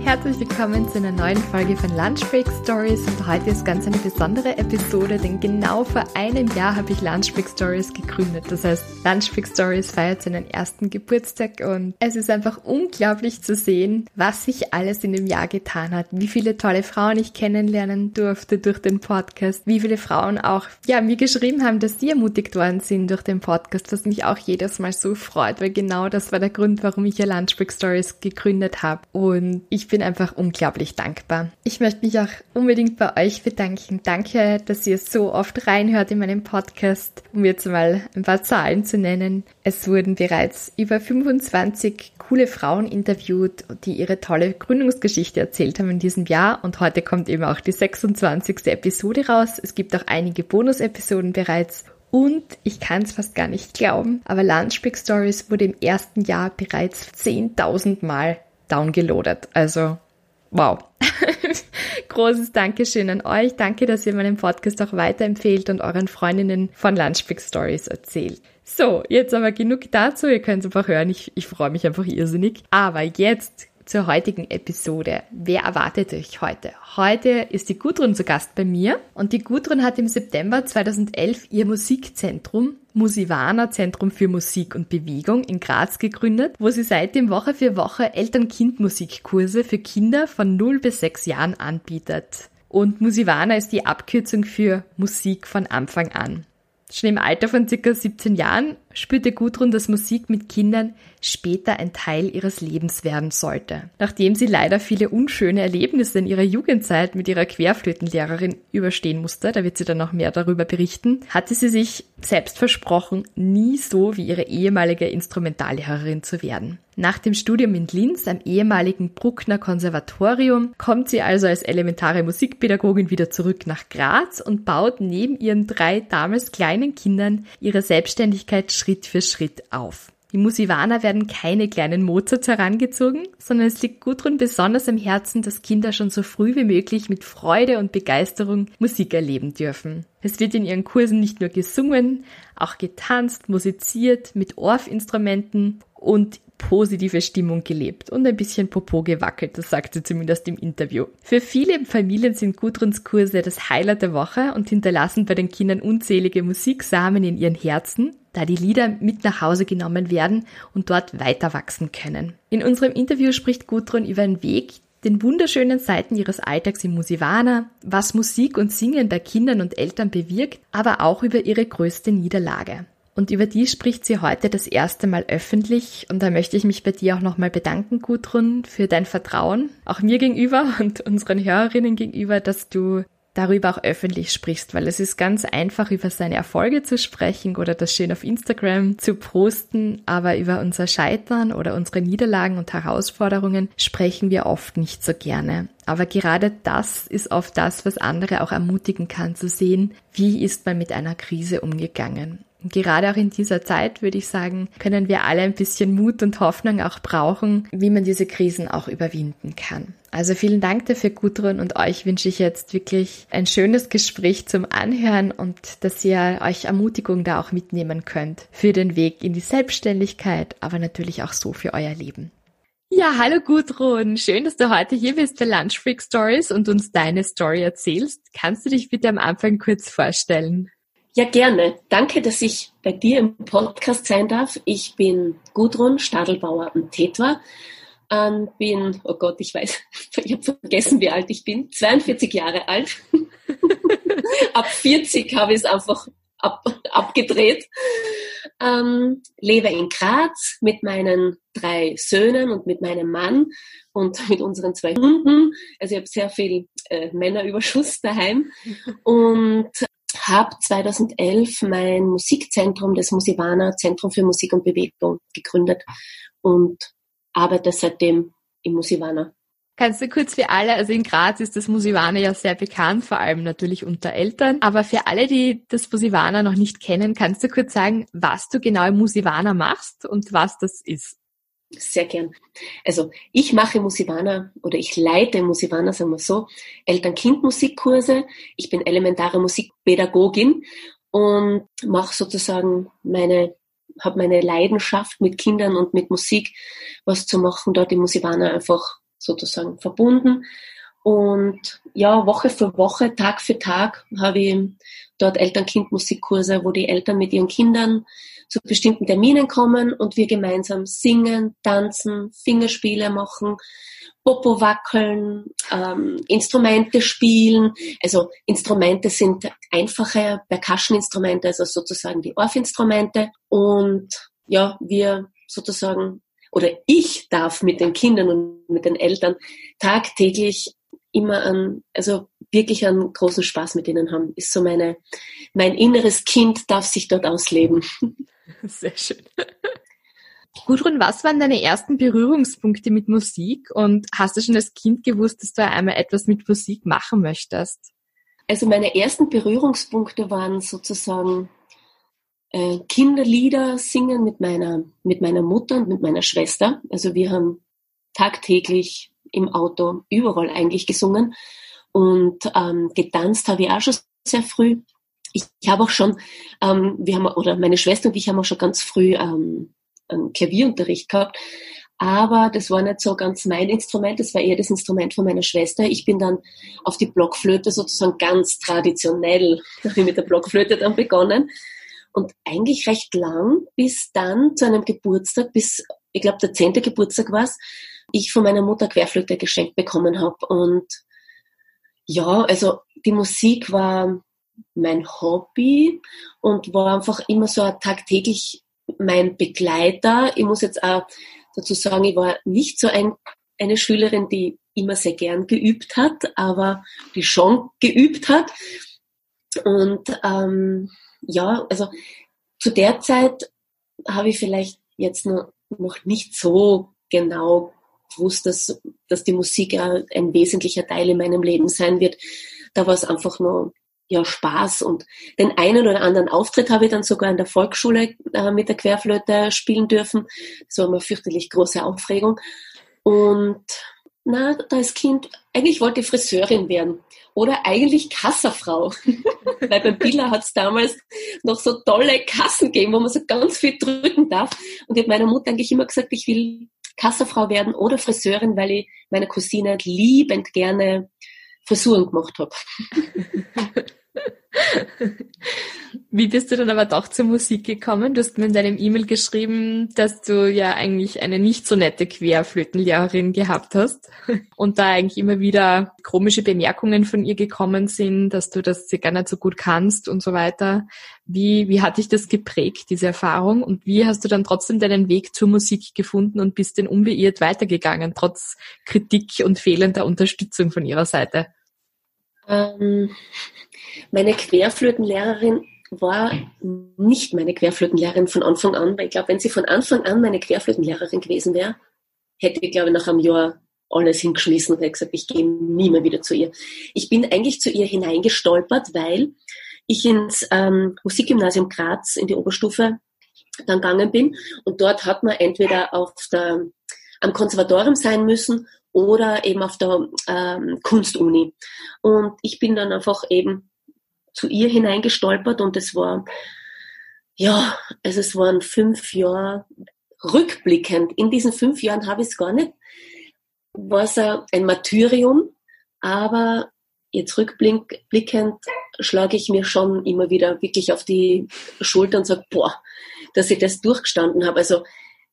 Herzlich willkommen zu einer neuen Folge von Lunch Break Stories. Und heute ist ganz eine besondere Episode, denn genau vor einem Jahr habe ich Lunch Break Stories gegründet. Das heißt, Lunch Break Stories feiert seinen ersten Geburtstag und es ist einfach unglaublich zu sehen, was sich alles in dem Jahr getan hat, wie viele tolle Frauen ich kennenlernen durfte durch den Podcast, wie viele Frauen auch ja mir geschrieben haben, dass sie ermutigt worden sind durch den Podcast, was mich auch jedes Mal so freut, weil genau das war der Grund, warum ich ja Lunch Break Stories gegründet habe. Und ich bin einfach unglaublich dankbar. Ich möchte mich auch unbedingt bei euch bedanken. Danke, dass ihr so oft reinhört in meinem Podcast, um jetzt mal ein paar Zahlen zu nennen. Es wurden bereits über 25 coole Frauen interviewt, die ihre tolle Gründungsgeschichte erzählt haben in diesem Jahr und heute kommt eben auch die 26. Episode raus. Es gibt auch einige Bonus-Episoden bereits und ich kann es fast gar nicht glauben, aber Lunch Big Stories wurde im ersten Jahr bereits 10.000 Mal downgeloadet. Also, wow. Großes Dankeschön an euch. Danke, dass ihr meinen Podcast auch weiterempfehlt und euren Freundinnen von Lunchpick Stories erzählt. So, jetzt aber genug dazu. Ihr könnt es einfach hören. Ich, ich freue mich einfach irrsinnig. Aber jetzt zur heutigen Episode. Wer erwartet euch heute? Heute ist die Gudrun zu Gast bei mir und die Gudrun hat im September 2011 ihr Musikzentrum Musivana Zentrum für Musik und Bewegung in Graz gegründet, wo sie seitdem Woche für Woche Eltern-Kind-Musikkurse für Kinder von 0 bis 6 Jahren anbietet. Und Musivana ist die Abkürzung für Musik von Anfang an. Schon im Alter von circa 17 Jahren spürte Gudrun, dass Musik mit Kindern später ein Teil ihres Lebens werden sollte. Nachdem sie leider viele unschöne Erlebnisse in ihrer Jugendzeit mit ihrer Querflötenlehrerin überstehen musste, da wird sie dann noch mehr darüber berichten, hatte sie sich selbst versprochen, nie so wie ihre ehemalige Instrumentallehrerin zu werden. Nach dem Studium in Linz am ehemaligen Bruckner Konservatorium kommt sie also als elementare Musikpädagogin wieder zurück nach Graz und baut neben ihren drei damals kleinen Kindern ihre Selbstständigkeit Schritt für Schritt auf. Die Musivaner werden keine kleinen Mozarts herangezogen, sondern es liegt Gudrun besonders am Herzen, dass Kinder schon so früh wie möglich mit Freude und Begeisterung Musik erleben dürfen. Es wird in ihren Kursen nicht nur gesungen, auch getanzt, musiziert, mit Orfinstrumenten und positive Stimmung gelebt und ein bisschen Popo gewackelt, das sagt sie zumindest im Interview. Für viele Familien sind Gudruns Kurse das Highlight der Woche und hinterlassen bei den Kindern unzählige Musiksamen in ihren Herzen, da die Lieder mit nach Hause genommen werden und dort weiter wachsen können. In unserem Interview spricht Gudrun über einen Weg, den wunderschönen Seiten ihres Alltags im Musivana, was Musik und Singen bei Kindern und Eltern bewirkt, aber auch über ihre größte Niederlage. Und über die spricht sie heute das erste Mal öffentlich. Und da möchte ich mich bei dir auch nochmal bedanken, Gudrun, für dein Vertrauen, auch mir gegenüber und unseren Hörerinnen gegenüber, dass du darüber auch öffentlich sprichst, weil es ist ganz einfach, über seine Erfolge zu sprechen oder das schön auf Instagram zu posten, aber über unser Scheitern oder unsere Niederlagen und Herausforderungen sprechen wir oft nicht so gerne. Aber gerade das ist oft das, was andere auch ermutigen kann, zu sehen, wie ist man mit einer Krise umgegangen. Gerade auch in dieser Zeit, würde ich sagen, können wir alle ein bisschen Mut und Hoffnung auch brauchen, wie man diese Krisen auch überwinden kann. Also vielen Dank dafür, Gudrun, und euch wünsche ich jetzt wirklich ein schönes Gespräch zum Anhören und dass ihr euch Ermutigung da auch mitnehmen könnt für den Weg in die Selbstständigkeit, aber natürlich auch so für euer Leben. Ja, hallo Gudrun. Schön, dass du heute hier bist bei Lunch Freak Stories und uns deine Story erzählst. Kannst du dich bitte am Anfang kurz vorstellen? Ja, gerne. Danke, dass ich bei dir im Podcast sein darf. Ich bin Gudrun Stadelbauer und Tetwa. Ähm, bin, oh Gott, ich weiß, ich habe vergessen, wie alt ich bin. 42 Jahre alt. ab 40 habe ich es einfach ab, abgedreht. ähm, lebe in Graz mit meinen drei Söhnen und mit meinem Mann und mit unseren zwei Hunden. Also ich habe sehr viel äh, Männerüberschuss daheim und habe 2011 mein Musikzentrum, das Musivana Zentrum für Musik und Bewegung, gegründet und arbeite seitdem im Musivana. Kannst du kurz für alle, also in Graz ist das Musivana ja sehr bekannt, vor allem natürlich unter Eltern, aber für alle, die das Musivana noch nicht kennen, kannst du kurz sagen, was du genau im Musivana machst und was das ist? Sehr gern. Also ich mache Musivana oder ich leite Musivana, sagen wir so, Eltern-Kind-Musikkurse. Ich bin elementare Musikpädagogin und mache sozusagen meine, habe meine Leidenschaft mit Kindern und mit Musik was zu machen, dort im Musivana einfach sozusagen verbunden. Und ja, Woche für Woche, Tag für Tag habe ich dort Eltern-Kind-Musikkurse, wo die Eltern mit ihren Kindern zu bestimmten Terminen kommen und wir gemeinsam singen, tanzen, Fingerspiele machen, Popo wackeln, ähm, Instrumente spielen. Also Instrumente sind einfache Percussion-Instrumente, also sozusagen die Orff-Instrumente. Und ja, wir sozusagen, oder ich darf mit den Kindern und mit den Eltern tagtäglich immer an, also wirklich einen großen Spaß mit ihnen haben. Ist so meine, mein inneres Kind darf sich dort ausleben. Sehr schön. Gudrun, was waren deine ersten Berührungspunkte mit Musik und hast du schon als Kind gewusst, dass du einmal etwas mit Musik machen möchtest? Also meine ersten Berührungspunkte waren sozusagen äh, Kinderlieder singen mit meiner, mit meiner Mutter und mit meiner Schwester. Also wir haben tagtäglich im Auto überall eigentlich gesungen und ähm, getanzt habe ich auch schon sehr früh ich, ich habe auch schon, ähm, wir haben, oder meine Schwester und ich haben auch schon ganz früh ähm, einen Klavierunterricht gehabt. Aber das war nicht so ganz mein Instrument, das war eher das Instrument von meiner Schwester. Ich bin dann auf die Blockflöte sozusagen ganz traditionell, mit der Blockflöte dann begonnen. Und eigentlich recht lang, bis dann zu einem Geburtstag, bis, ich glaube, der zehnte Geburtstag war es, ich von meiner Mutter Querflöte geschenkt bekommen habe. Und ja, also die Musik war mein Hobby und war einfach immer so tagtäglich mein Begleiter. Ich muss jetzt auch dazu sagen, ich war nicht so ein, eine Schülerin, die immer sehr gern geübt hat, aber die schon geübt hat. Und ähm, ja, also zu der Zeit habe ich vielleicht jetzt noch, noch nicht so genau gewusst, dass, dass die Musik ein wesentlicher Teil in meinem Leben sein wird. Da war es einfach nur ja, Spaß und den einen oder anderen Auftritt habe ich dann sogar in der Volksschule äh, mit der Querflöte spielen dürfen. Das war eine fürchterlich große Aufregung. Und na, da als Kind, eigentlich wollte ich Friseurin werden oder eigentlich Kasserfrau. Weil beim Billa hat es damals noch so tolle Kassen gegeben, wo man so ganz viel drücken darf. Und ich habe meiner Mutter eigentlich immer gesagt, ich will Kasserfrau werden oder Friseurin, weil ich meiner Cousine liebend gerne Frisuren gemacht habe. Wie bist du dann aber doch zur Musik gekommen? Du hast mir in deinem E-Mail geschrieben, dass du ja eigentlich eine nicht so nette Querflötenlehrerin gehabt hast und da eigentlich immer wieder komische Bemerkungen von ihr gekommen sind, dass du das gar nicht so gut kannst und so weiter. Wie, wie hat dich das geprägt, diese Erfahrung? Und wie hast du dann trotzdem deinen Weg zur Musik gefunden und bist denn unbeirrt weitergegangen, trotz Kritik und fehlender Unterstützung von ihrer Seite? Ähm, meine Querflötenlehrerin war nicht meine Querflötenlehrerin von Anfang an, weil ich glaube, wenn sie von Anfang an meine Querflötenlehrerin gewesen wäre, hätte ich, glaube ich, nach einem Jahr alles hingeschmissen und hätte gesagt, ich gehe nie mehr wieder zu ihr. Ich bin eigentlich zu ihr hineingestolpert, weil ich ins ähm, Musikgymnasium Graz in die Oberstufe dann gegangen bin und dort hat man entweder auf der, am Konservatorium sein müssen oder eben auf der ähm, Kunstuni. Und ich bin dann einfach eben zu ihr hineingestolpert und es war, ja, also es waren fünf Jahre rückblickend. In diesen fünf Jahren habe ich es gar nicht, war es ein Martyrium, aber jetzt rückblickend schlage ich mir schon immer wieder wirklich auf die Schulter und sage, boah, dass ich das durchgestanden habe. Also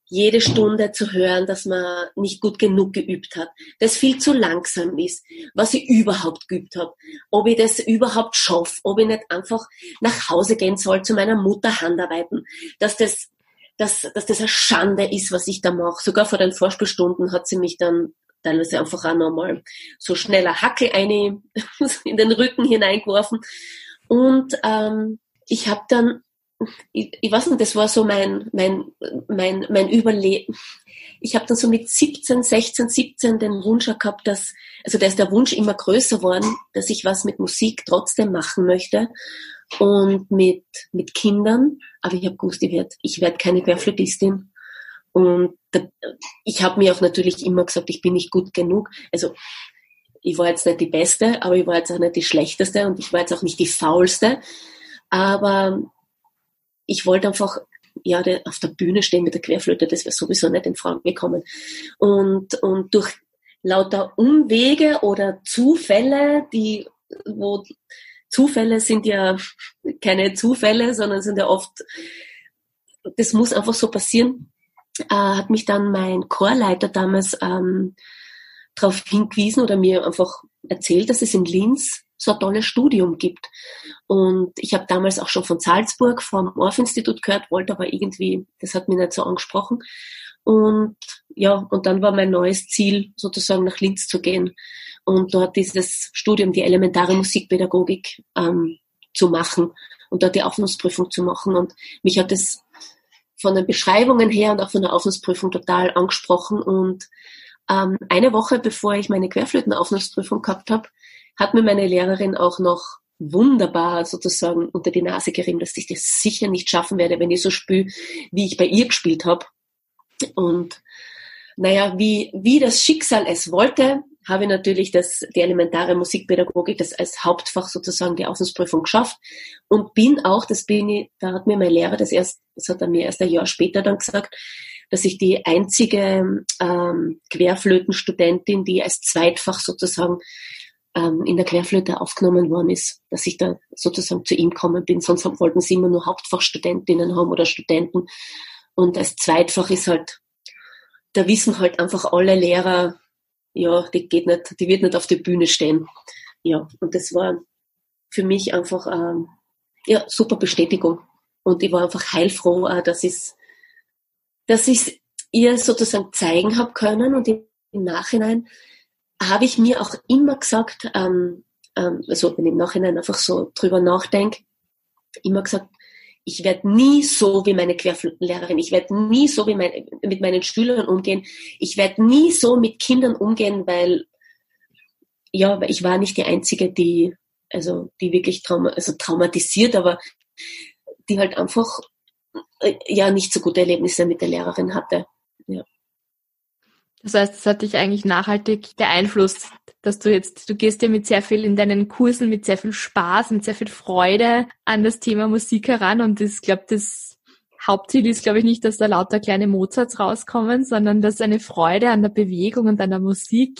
jede Stunde zu hören, dass man nicht gut genug geübt hat, dass viel zu langsam ist, was ich überhaupt geübt habe, ob ich das überhaupt schaffe, ob ich nicht einfach nach Hause gehen soll, zu meiner Mutter handarbeiten, dass das, dass, dass das eine Schande ist, was ich da mache. Sogar vor den Vorspielstunden hat sie mich dann teilweise einfach auch nochmal so schneller Hackel eine in den Rücken hineingeworfen. Und ähm, ich habe dann ich, ich weiß nicht, das war so mein, mein, mein, mein Überleben. Ich habe dann so mit 17, 16, 17 den Wunsch gehabt, dass, also da ist der Wunsch immer größer worden, dass ich was mit Musik trotzdem machen möchte und mit, mit Kindern. Aber ich habe gewusst, ich werde ich werd keine Querflötistin. Und da, ich habe mir auch natürlich immer gesagt, ich bin nicht gut genug. Also ich war jetzt nicht die Beste, aber ich war jetzt auch nicht die Schlechteste und ich war jetzt auch nicht die Faulste. Aber ich wollte einfach ja, auf der Bühne stehen mit der Querflöte, das wäre sowieso nicht in Frage gekommen. Und, und durch lauter Umwege oder Zufälle, die, wo Zufälle sind ja keine Zufälle, sondern sind ja oft, das muss einfach so passieren, äh, hat mich dann mein Chorleiter damals ähm, darauf hingewiesen oder mir einfach erzählt, dass es in Linz so ein tolles Studium gibt. Und ich habe damals auch schon von Salzburg vom Orff-Institut gehört, wollte aber irgendwie, das hat mich nicht so angesprochen. Und ja, und dann war mein neues Ziel, sozusagen nach Linz zu gehen und dort dieses Studium, die elementare Musikpädagogik ähm, zu machen und dort die Aufnahmeprüfung zu machen. Und mich hat das von den Beschreibungen her und auch von der Aufnahmeprüfung total angesprochen. Und ähm, eine Woche bevor ich meine Querflötenaufnahmeprüfung gehabt habe, hat mir meine Lehrerin auch noch wunderbar sozusagen unter die Nase gerieben, dass ich das sicher nicht schaffen werde, wenn ich so spüre, wie ich bei ihr gespielt habe. Und naja, wie, wie das Schicksal es wollte, habe ich natürlich das, die elementare Musikpädagogik, das als Hauptfach sozusagen die Auslandsprüfung geschafft und bin auch, das bin ich, da hat mir mein Lehrer das erst, das hat er mir erst ein Jahr später dann gesagt, dass ich die einzige ähm, Querflötenstudentin, die als Zweitfach sozusagen ähm, in der Querflöte aufgenommen worden ist, dass ich da sozusagen zu ihm gekommen bin. Sonst wollten sie immer nur Hauptfachstudentinnen haben oder Studenten. Und als Zweitfach ist halt, da wissen halt einfach alle Lehrer, ja, die geht nicht, die wird nicht auf der Bühne stehen. Ja, und das war für mich einfach ähm, ja super Bestätigung. Und ich war einfach heilfroh, äh, dass ich dass ihr sozusagen zeigen habe können und im Nachhinein habe ich mir auch immer gesagt, ähm, ähm, also wenn ich im Nachhinein einfach so drüber nachdenke, immer gesagt, ich werde nie so wie meine Querflötenlehrerin, ich werde nie so wie mein, mit meinen Schülern umgehen, ich werde nie so mit Kindern umgehen, weil ja, ich war nicht die einzige, die also die wirklich trauma, also traumatisiert, aber die halt einfach äh, ja nicht so gute Erlebnisse mit der Lehrerin hatte. Das heißt, es hat dich eigentlich nachhaltig beeinflusst, dass du jetzt, du gehst ja mit sehr viel in deinen Kursen, mit sehr viel Spaß, mit sehr viel Freude an das Thema Musik heran und ich glaube, das Hauptziel ist, glaube ich, nicht, dass da lauter kleine Mozarts rauskommen, sondern dass eine Freude an der Bewegung und an der Musik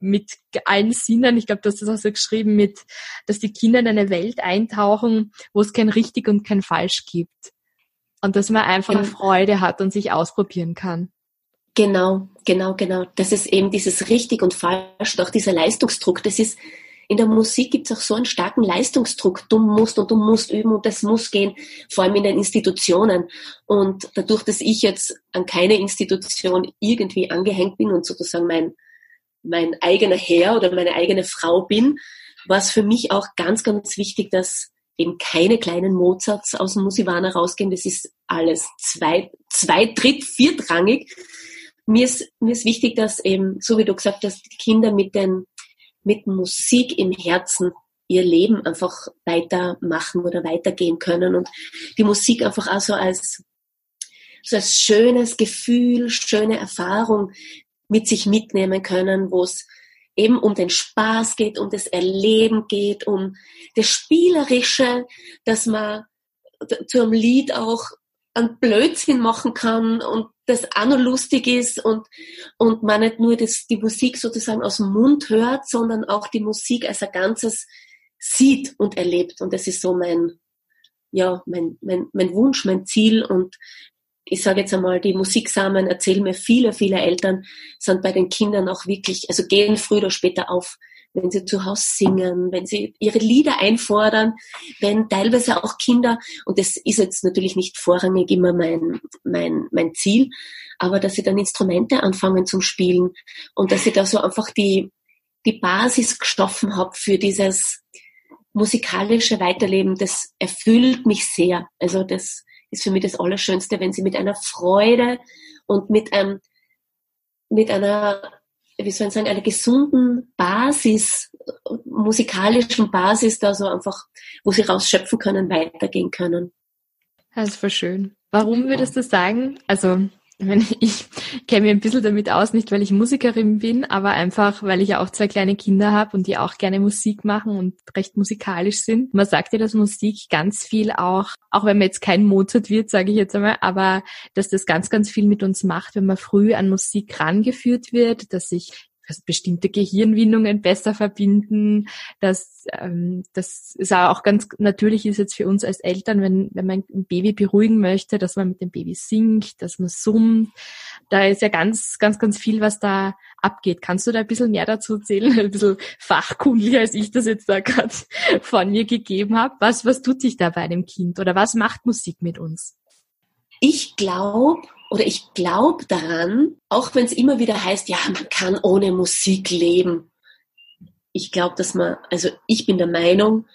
mit allen Sinnen, ich glaube, du hast das auch so geschrieben, mit, dass die Kinder in eine Welt eintauchen, wo es kein richtig und kein falsch gibt. Und dass man einfach ja. Freude hat und sich ausprobieren kann. Genau, genau, genau. Das ist eben dieses richtig und falsch, auch dieser Leistungsdruck. Das ist, in der Musik gibt es auch so einen starken Leistungsdruck. Du musst und du musst üben und das muss gehen, vor allem in den Institutionen. Und dadurch, dass ich jetzt an keine Institution irgendwie angehängt bin und sozusagen mein, mein eigener Herr oder meine eigene Frau bin, war es für mich auch ganz, ganz wichtig, dass eben keine kleinen Mozarts aus dem Musivana rausgehen. Das ist alles zwei, zwei, dritt, viertrangig mir ist, mir ist wichtig, dass eben, so wie du gesagt hast, die Kinder mit den, mit Musik im Herzen ihr Leben einfach weitermachen oder weitergehen können und die Musik einfach auch so als, so als schönes Gefühl, schöne Erfahrung mit sich mitnehmen können, wo es eben um den Spaß geht, um das Erleben geht, um das Spielerische, dass man zu einem Lied auch einen Blödsinn machen kann und das auch noch lustig ist und, und man nicht nur das, die Musik sozusagen aus dem Mund hört, sondern auch die Musik als ein Ganzes sieht und erlebt. Und das ist so mein, ja, mein, mein, mein Wunsch, mein Ziel und ich sage jetzt einmal, die Musiksamen erzählen mir viele, viele Eltern, sind bei den Kindern auch wirklich, also gehen früher oder später auf, wenn sie zu Hause singen, wenn sie ihre Lieder einfordern, wenn teilweise auch Kinder, und das ist jetzt natürlich nicht vorrangig immer mein, mein, mein Ziel, aber dass sie dann Instrumente anfangen zum Spielen und dass ich da so einfach die, die Basis geschaffen habe für dieses musikalische Weiterleben, das erfüllt mich sehr. Also das ist für mich das Allerschönste, wenn sie mit einer Freude und mit einem, mit einer, wie soll ich sagen, einer gesunden Basis, musikalischen Basis da so einfach, wo sie rausschöpfen können, weitergehen können. Das ist voll schön. Warum würdest du sagen, also ich kenne mich ein bisschen damit aus, nicht weil ich Musikerin bin, aber einfach, weil ich ja auch zwei kleine Kinder habe und die auch gerne Musik machen und recht musikalisch sind. Man sagt ja, dass Musik ganz viel auch, auch wenn man jetzt kein Mozart wird, sage ich jetzt einmal, aber dass das ganz, ganz viel mit uns macht, wenn man früh an Musik rangeführt wird, dass sich dass bestimmte Gehirnwindungen besser verbinden, dass ähm, das ist auch ganz natürlich ist jetzt für uns als Eltern, wenn, wenn man ein Baby beruhigen möchte, dass man mit dem Baby singt, dass man summt. Da ist ja ganz, ganz, ganz viel, was da abgeht. Kannst du da ein bisschen mehr dazu erzählen? Ein bisschen fachkundlicher, als ich das jetzt da gerade von mir gegeben habe. Was, was tut sich da bei einem Kind oder was macht Musik mit uns? Ich glaube, oder ich glaube daran, auch wenn es immer wieder heißt, ja, man kann ohne Musik leben. Ich glaube, dass man, also ich bin der Meinung,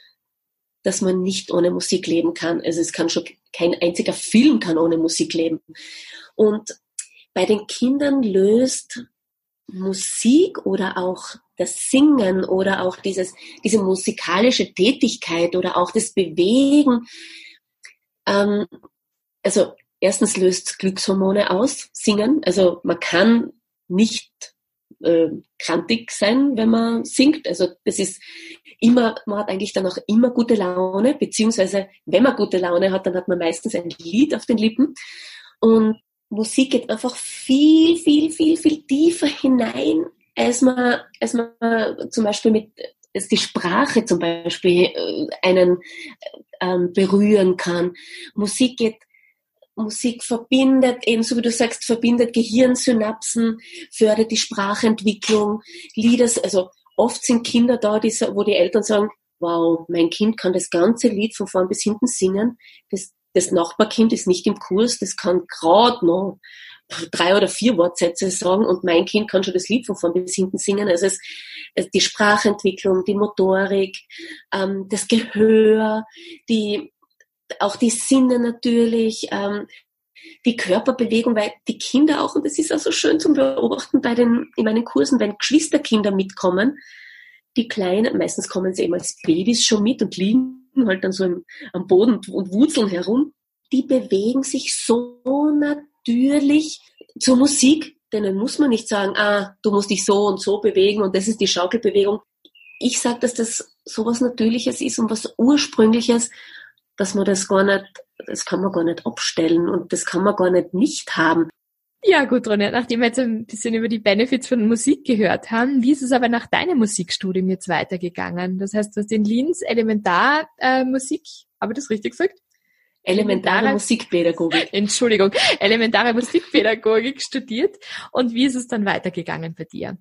dass man nicht ohne Musik leben kann. Also es kann schon kein einziger Film kann ohne Musik leben. Und bei den Kindern löst Musik oder auch das Singen oder auch dieses, diese musikalische Tätigkeit oder auch das Bewegen, ähm, also erstens löst Glückshormone aus, singen. Also man kann nicht äh, krantig sein, wenn man singt. Also das ist immer, man hat eigentlich dann auch immer gute Laune, beziehungsweise wenn man gute Laune hat, dann hat man meistens ein Lied auf den Lippen. Und Musik geht einfach viel, viel, viel, viel tiefer hinein, als man, als man zum Beispiel mit als die Sprache zum Beispiel äh, einen ähm, berühren kann. Musik geht Musik verbindet, ebenso wie du sagst, verbindet Gehirnsynapsen, fördert die Sprachentwicklung, Lieder, also oft sind Kinder da, die, wo die Eltern sagen, wow, mein Kind kann das ganze Lied von vorn bis hinten singen, das, das Nachbarkind ist nicht im Kurs, das kann gerade noch drei oder vier Wortsätze sagen und mein Kind kann schon das Lied von vorn bis hinten singen. Also es, die Sprachentwicklung, die Motorik, ähm, das Gehör, die auch die Sinne natürlich, ähm, die Körperbewegung, weil die Kinder auch, und das ist auch so schön zum Beobachten bei den, in meinen Kursen, wenn Geschwisterkinder mitkommen, die Kleinen, meistens kommen sie eben als Babys schon mit und liegen halt dann so im, am Boden und wurzeln herum, die bewegen sich so natürlich zur Musik, denen muss man nicht sagen, ah, du musst dich so und so bewegen und das ist die Schaukelbewegung. Ich sage, dass das so was Natürliches ist und was Ursprüngliches dass man das gar nicht, das kann man gar nicht abstellen und das kann man gar nicht nicht haben. Ja, gut, Ronja, nachdem wir jetzt ein bisschen über die Benefits von Musik gehört haben, wie ist es aber nach deinem Musikstudium jetzt weitergegangen? Das heißt, du hast in Linz Elementarmusik, äh, habe ich das richtig gesagt? Elementare, elementare Musikpädagogik. Entschuldigung, elementare Musikpädagogik studiert. Und wie ist es dann weitergegangen bei dir?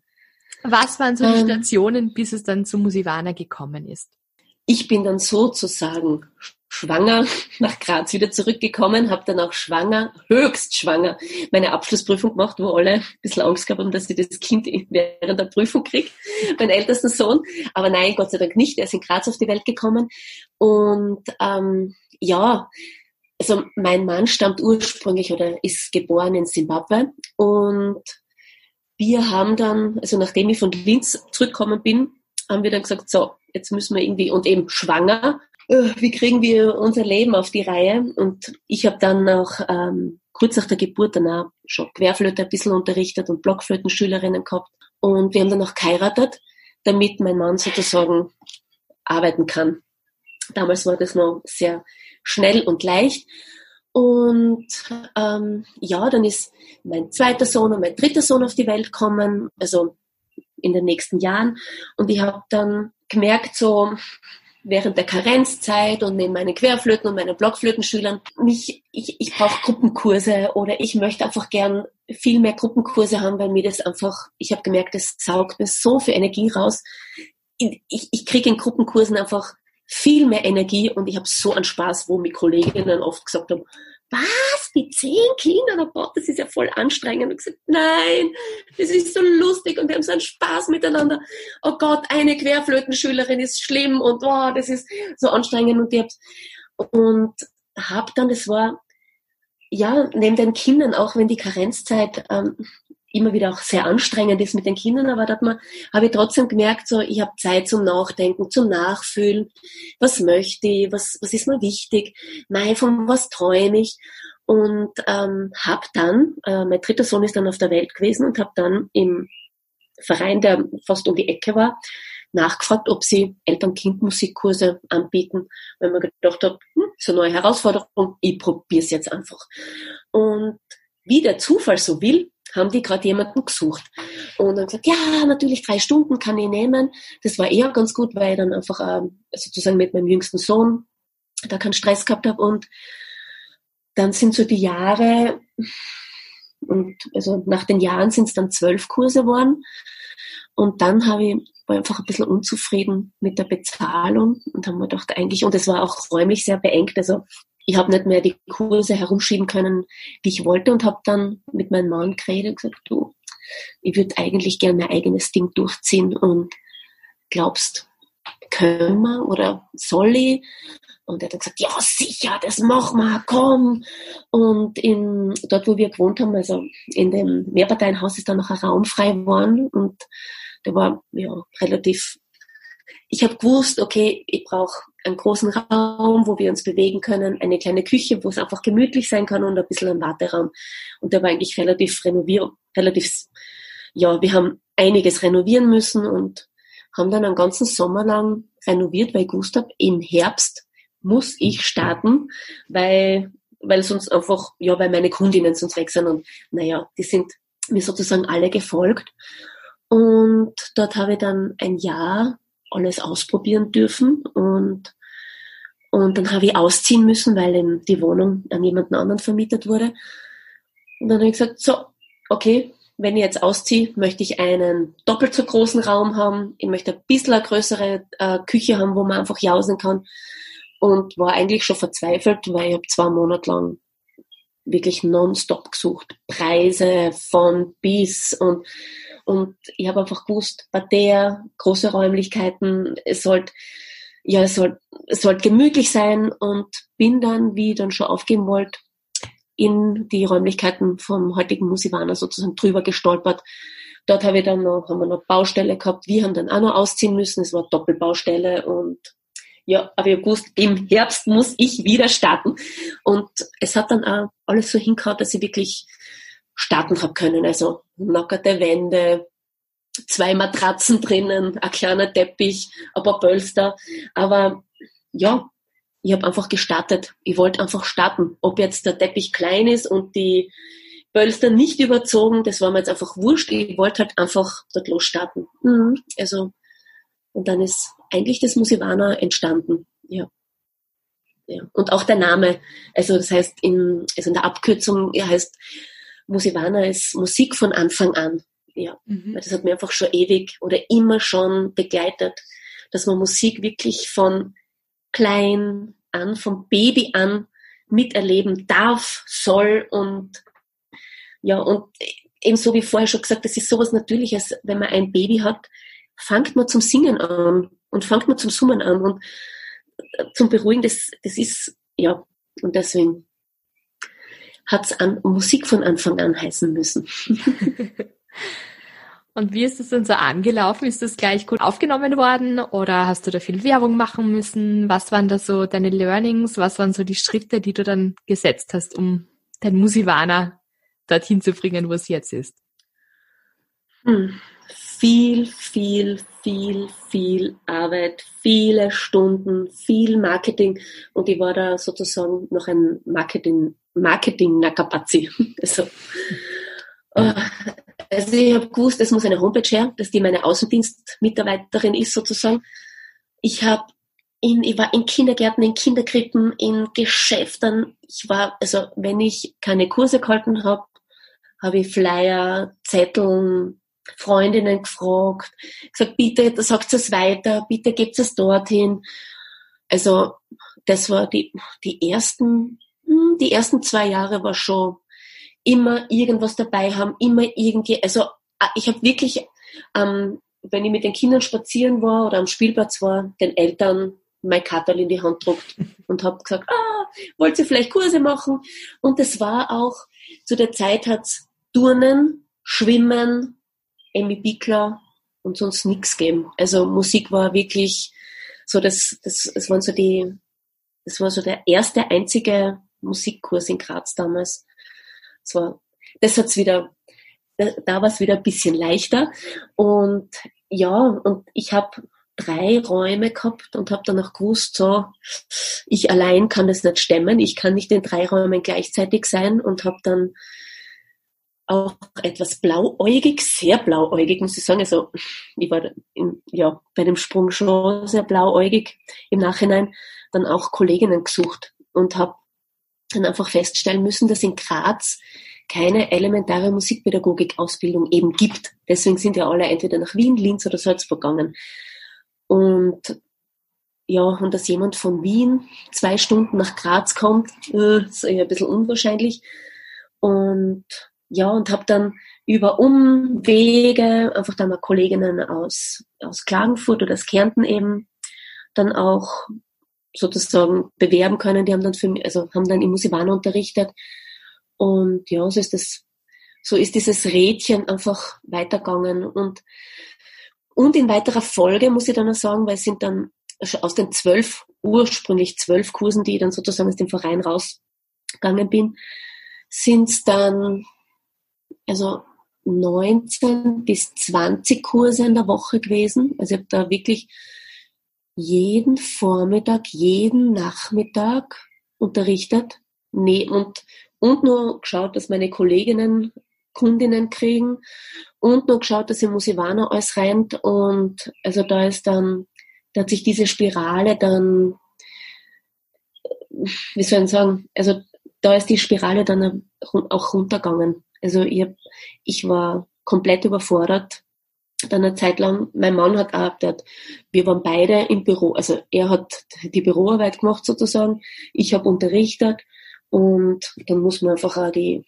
Was waren so die ähm, Stationen, bis es dann zu Musivana gekommen ist? Ich bin dann sozusagen schwanger nach Graz wieder zurückgekommen, habe dann auch schwanger, höchst schwanger, meine Abschlussprüfung gemacht, wo alle ein bisschen Angst gehabt haben, dass ich das Kind während der Prüfung kriege, mein ältester Sohn. Aber nein, Gott sei Dank nicht. Er ist in Graz auf die Welt gekommen. Und ähm, ja, also mein Mann stammt ursprünglich oder ist geboren in Simbabwe. Und wir haben dann, also nachdem ich von Linz zurückgekommen bin, haben wir dann gesagt, so, jetzt müssen wir irgendwie, und eben schwanger, wie kriegen wir unser Leben auf die Reihe? Und ich habe dann auch ähm, kurz nach der Geburt dann auch schon Querflöte ein bisschen unterrichtet und Blockflötenschülerinnen gehabt. Und wir haben dann auch geheiratet, damit mein Mann sozusagen arbeiten kann. Damals war das noch sehr schnell und leicht. Und ähm, ja, dann ist mein zweiter Sohn und mein dritter Sohn auf die Welt gekommen, also in den nächsten Jahren. Und ich habe dann gemerkt, so während der Karenzzeit und neben meinen Querflöten und meinen Blockflötenschülern, mich, ich, ich brauche Gruppenkurse oder ich möchte einfach gern viel mehr Gruppenkurse haben, weil mir das einfach, ich habe gemerkt, das saugt mir so viel Energie raus. Ich, ich kriege in Gruppenkursen einfach viel mehr Energie und ich habe so einen Spaß, wo mir Kolleginnen oft gesagt haben, was, mit zehn Kindern, oh Gott, das ist ja voll anstrengend. Und ich gesagt, nein, das ist so lustig und wir haben so einen Spaß miteinander. Oh Gott, eine Querflötenschülerin ist schlimm und oh, das ist so anstrengend und ich und hab dann, das war ja neben den Kindern, auch wenn die Karenzzeit ähm, immer wieder auch sehr anstrengend ist mit den Kindern, aber da habe ich trotzdem gemerkt, so ich habe Zeit zum Nachdenken, zum Nachfühlen, was möchte ich, was, was ist mir wichtig, nein, von was träume ich? Und ähm, habe dann, äh, mein dritter Sohn ist dann auf der Welt gewesen und habe dann im Verein, der fast um die Ecke war, nachgefragt, ob sie Eltern-Kind-Musikkurse anbieten, weil man gedacht hat, hm, so eine neue Herausforderung, ich probiere es jetzt einfach. Und wie der Zufall so will, haben die gerade jemanden gesucht. Und dann gesagt, ja, natürlich drei Stunden kann ich nehmen. Das war eher ganz gut, weil ich dann einfach ähm, sozusagen mit meinem jüngsten Sohn da keinen Stress gehabt habe. Und dann sind so die Jahre, und also nach den Jahren sind es dann zwölf Kurse geworden. Und dann habe ich war einfach ein bisschen unzufrieden mit der Bezahlung und haben mir gedacht, eigentlich, und es war auch räumlich sehr beengt, also ich habe nicht mehr die Kurse herumschieben können, wie ich wollte und habe dann mit meinem Mann geredet und gesagt, du, ich würde eigentlich gerne mein eigenes Ding durchziehen und glaubst, können wir oder soll ich? Und er hat gesagt, ja sicher, das machen wir, komm. Und in, dort, wo wir gewohnt haben, also in dem Mehrparteienhaus ist dann noch ein Raum frei geworden und der war ja relativ ich habe gewusst, okay, ich brauche einen großen Raum, wo wir uns bewegen können, eine kleine Küche, wo es einfach gemütlich sein kann und ein bisschen ein Warteraum. Und der war eigentlich relativ renoviert, relativ, ja, wir haben einiges renovieren müssen und haben dann einen ganzen Sommer lang renoviert, weil habe, im Herbst muss ich starten, weil, weil sonst einfach, ja, weil meine Kundinnen sonst weg sind und naja, die sind mir sozusagen alle gefolgt. Und dort habe ich dann ein Jahr alles ausprobieren dürfen und und dann habe ich ausziehen müssen, weil die Wohnung an jemanden anderen vermietet wurde. Und dann habe ich gesagt, so, okay, wenn ich jetzt ausziehe, möchte ich einen doppelt so großen Raum haben. Ich möchte ein bisschen eine größere äh, Küche haben, wo man einfach jausen kann. Und war eigentlich schon verzweifelt, weil ich habe zwei Monate lang wirklich nonstop gesucht. Preise von bis und und ich habe einfach gewusst, bei der große Räumlichkeiten, es sollte ja, es soll, es soll gemütlich sein und bin dann, wie ich dann schon aufgeben wollte, in die Räumlichkeiten vom heutigen Musivana sozusagen drüber gestolpert. Dort habe ich dann noch, haben wir noch Baustelle gehabt. Wir haben dann auch noch ausziehen müssen. Es war Doppelbaustelle und ja, aber ich habe gewusst, im Herbst muss ich wieder starten. Und es hat dann auch alles so hingehauen, dass ich wirklich starten habe können. Also nackerte Wände, zwei Matratzen drinnen, ein kleiner Teppich, ein paar Pölster. Aber ja, ich habe einfach gestartet. Ich wollte einfach starten. Ob jetzt der Teppich klein ist und die Pölster nicht überzogen, das war mir jetzt einfach wurscht. Ich wollte halt einfach dort losstarten. Mhm. Also, und dann ist eigentlich das Musivana entstanden. Ja. ja. Und auch der Name, also das heißt in, also in der Abkürzung ja, heißt Musivana ist Musik von Anfang an. Ja, mhm. das hat mir einfach schon ewig oder immer schon begleitet, dass man Musik wirklich von klein an, vom Baby an miterleben darf, soll und ja, und ebenso wie vorher schon gesagt, das ist sowas Natürliches, wenn man ein Baby hat, fangt man zum Singen an und fangt man zum Summen an und zum Beruhigen, das, das ist, ja, und deswegen hat es an Musik von Anfang an heißen müssen. Und wie ist es denn so angelaufen? Ist das gleich gut aufgenommen worden oder hast du da viel Werbung machen müssen? Was waren da so deine Learnings? Was waren so die Schritte, die du dann gesetzt hast, um dein Musivana dorthin zu bringen, wo es jetzt ist? Hm. Viel, viel, viel, viel Arbeit, viele Stunden, viel Marketing und ich war da sozusagen noch ein Marketing Marketing-Nakapazi. Also, äh, also ich habe gewusst, es muss eine Homepage her, dass die meine Außendienstmitarbeiterin ist sozusagen. Ich habe in, ich war in Kindergärten, in Kinderkrippen, in Geschäften. Ich war, also wenn ich keine Kurse gehalten habe, habe ich Flyer, Zetteln, Freundinnen gefragt, gesagt, bitte sagt es weiter, bitte gebt es dorthin. Also das war die, die ersten, die ersten zwei Jahre war schon immer irgendwas dabei haben, immer irgendwie, also ah, ich habe wirklich, ähm, wenn ich mit den Kindern spazieren war oder am Spielplatz war, den Eltern mein Katal in die Hand druckt und habe gesagt, ah, wollt ihr vielleicht Kurse machen? Und es war auch, zu der Zeit hat's Turnen, Schwimmen, Amy Bickler und sonst nichts gegeben. Also Musik war wirklich so, das, das, das waren so die, das war so der erste einzige Musikkurs in Graz damals. Das war, das hat's wieder, da, da war es wieder ein bisschen leichter. Und ja, und ich habe drei Räume gehabt und habe dann auch gewusst, so, ich allein kann das nicht stemmen, ich kann nicht in drei Räumen gleichzeitig sein und habe dann auch etwas blauäugig, sehr blauäugig, muss ich sagen. Also ich war in, ja, bei dem Sprung schon sehr blauäugig im Nachhinein, dann auch Kolleginnen gesucht und habe dann einfach feststellen müssen, dass in Graz keine elementare Musikpädagogik-Ausbildung eben gibt. Deswegen sind ja alle entweder nach Wien, Linz oder Salzburg gegangen. Und ja, und dass jemand von Wien zwei Stunden nach Graz kommt, äh, ist eher ein bisschen unwahrscheinlich. Und ja, und habe dann über Umwege einfach dann mal Kolleginnen aus, aus Klagenfurt oder aus Kärnten eben dann auch sozusagen bewerben können. Die haben dann für mich, also haben dann im Musivana unterrichtet. Und ja, so ist das, so ist dieses Rädchen einfach weitergegangen. Und, und in weiterer Folge muss ich dann auch sagen, weil es sind dann aus den zwölf, ursprünglich zwölf Kursen, die ich dann sozusagen aus dem Verein rausgegangen bin, sind es dann also 19 bis 20 Kurse in der Woche gewesen. Also ich habe da wirklich jeden Vormittag, jeden Nachmittag unterrichtet nee, und, und nur geschaut, dass meine Kolleginnen Kundinnen kriegen und nur geschaut, dass im Musivana alles rennt und also da ist dann, da hat sich diese Spirale dann, wie soll ich sagen, also da ist die Spirale dann auch runtergegangen. Also ich, hab, ich war komplett überfordert. Dann eine Zeit lang, mein Mann hat gearbeitet. Wir waren beide im Büro. Also er hat die Büroarbeit gemacht sozusagen. Ich habe unterrichtet. Und dann muss man einfach auch die,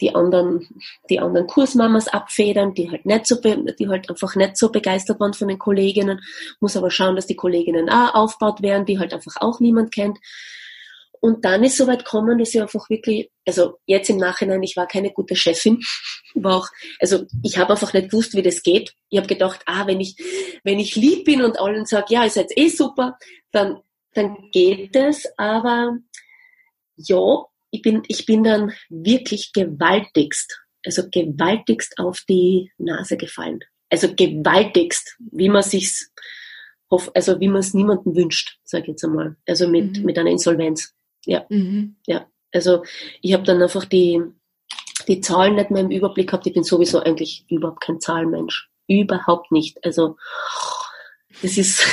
die anderen, die anderen Kursmamas abfedern, die halt nicht so, die halt einfach nicht so begeistert waren von den Kolleginnen, muss aber schauen, dass die Kolleginnen auch aufgebaut werden, die halt einfach auch niemand kennt. Und dann ist soweit gekommen, dass ich einfach wirklich, also jetzt im Nachhinein, ich war keine gute Chefin, war auch, also ich habe einfach nicht gewusst, wie das geht. Ich habe gedacht, ah, wenn ich, wenn ich lieb bin und allen sage, ja, ihr seid eh super, dann, dann geht es. Aber ja, ich bin, ich bin dann wirklich gewaltigst, also gewaltigst auf die Nase gefallen. Also gewaltigst, wie man sich's also wie man es niemandem wünscht, sage ich jetzt einmal. Also mit, mhm. mit einer Insolvenz. Ja, mhm. ja. Also ich habe dann einfach die, die Zahlen nicht mehr im Überblick gehabt. Ich bin sowieso eigentlich überhaupt kein Zahlenmensch. Überhaupt nicht. Also das ist,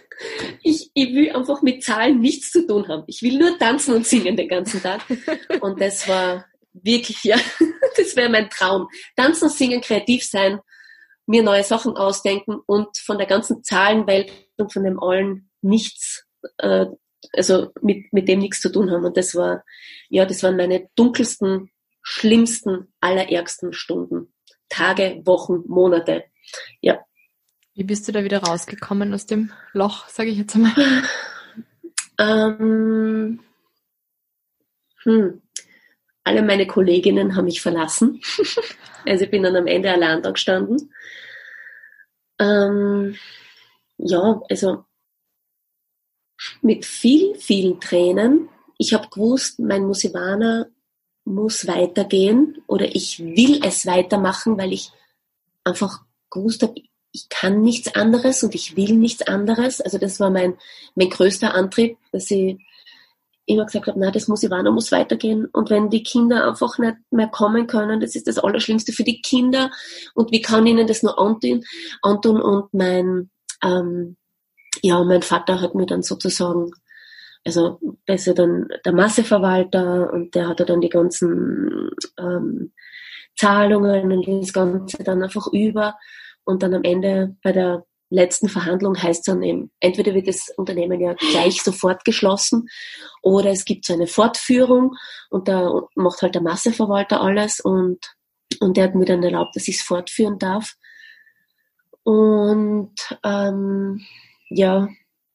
ich, ich will einfach mit Zahlen nichts zu tun haben. Ich will nur tanzen und singen den ganzen Tag. Und das war wirklich, ja, das wäre mein Traum. Tanzen, singen, kreativ sein, mir neue Sachen ausdenken und von der ganzen Zahlenwelt und von dem allen nichts äh, also mit, mit dem nichts zu tun haben. Und das war, ja, das waren meine dunkelsten, schlimmsten, allerärgsten Stunden. Tage, Wochen, Monate. Ja. Wie bist du da wieder rausgekommen aus dem Loch, sage ich jetzt einmal? Ähm, hm. Alle meine Kolleginnen haben mich verlassen. also ich bin dann am Ende allein da gestanden. Ähm, ja, also mit vielen, vielen Tränen. Ich habe gewusst, mein Musivana muss weitergehen oder ich will es weitermachen, weil ich einfach gewusst habe, ich kann nichts anderes und ich will nichts anderes. Also das war mein, mein größter Antrieb, dass ich immer gesagt habe, na, das Musivana muss weitergehen. Und wenn die Kinder einfach nicht mehr kommen können, das ist das Allerschlimmste für die Kinder. Und wie kann ihnen das nur antun? antun? Und mein ähm, ja, und mein Vater hat mir dann sozusagen, also der ist ja dann der Masseverwalter und der hatte dann die ganzen ähm, Zahlungen und das Ganze dann einfach über. Und dann am Ende bei der letzten Verhandlung heißt es dann eben, entweder wird das Unternehmen ja gleich sofort geschlossen oder es gibt so eine Fortführung und da macht halt der Masseverwalter alles und, und der hat mir dann erlaubt, dass ich es fortführen darf. Und ähm, ja,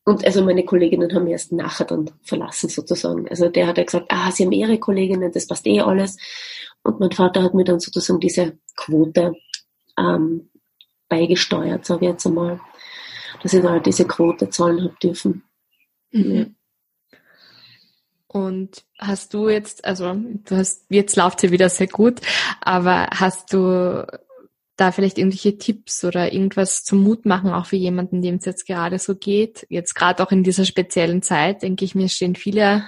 und also meine Kolleginnen haben erst nachher dann verlassen sozusagen. Also der hat ja gesagt, ah, sie haben ihre Kolleginnen, das passt eh alles. Und mein Vater hat mir dann sozusagen diese Quote ähm, beigesteuert, sage ich jetzt einmal, dass ich da halt diese Quote zahlen habe dürfen. Mhm. Und hast du jetzt, also du hast, jetzt läuft ja wieder sehr gut, aber hast du da vielleicht irgendwelche Tipps oder irgendwas zum Mut machen, auch für jemanden, dem es jetzt gerade so geht? Jetzt gerade auch in dieser speziellen Zeit, denke ich mir, stehen viele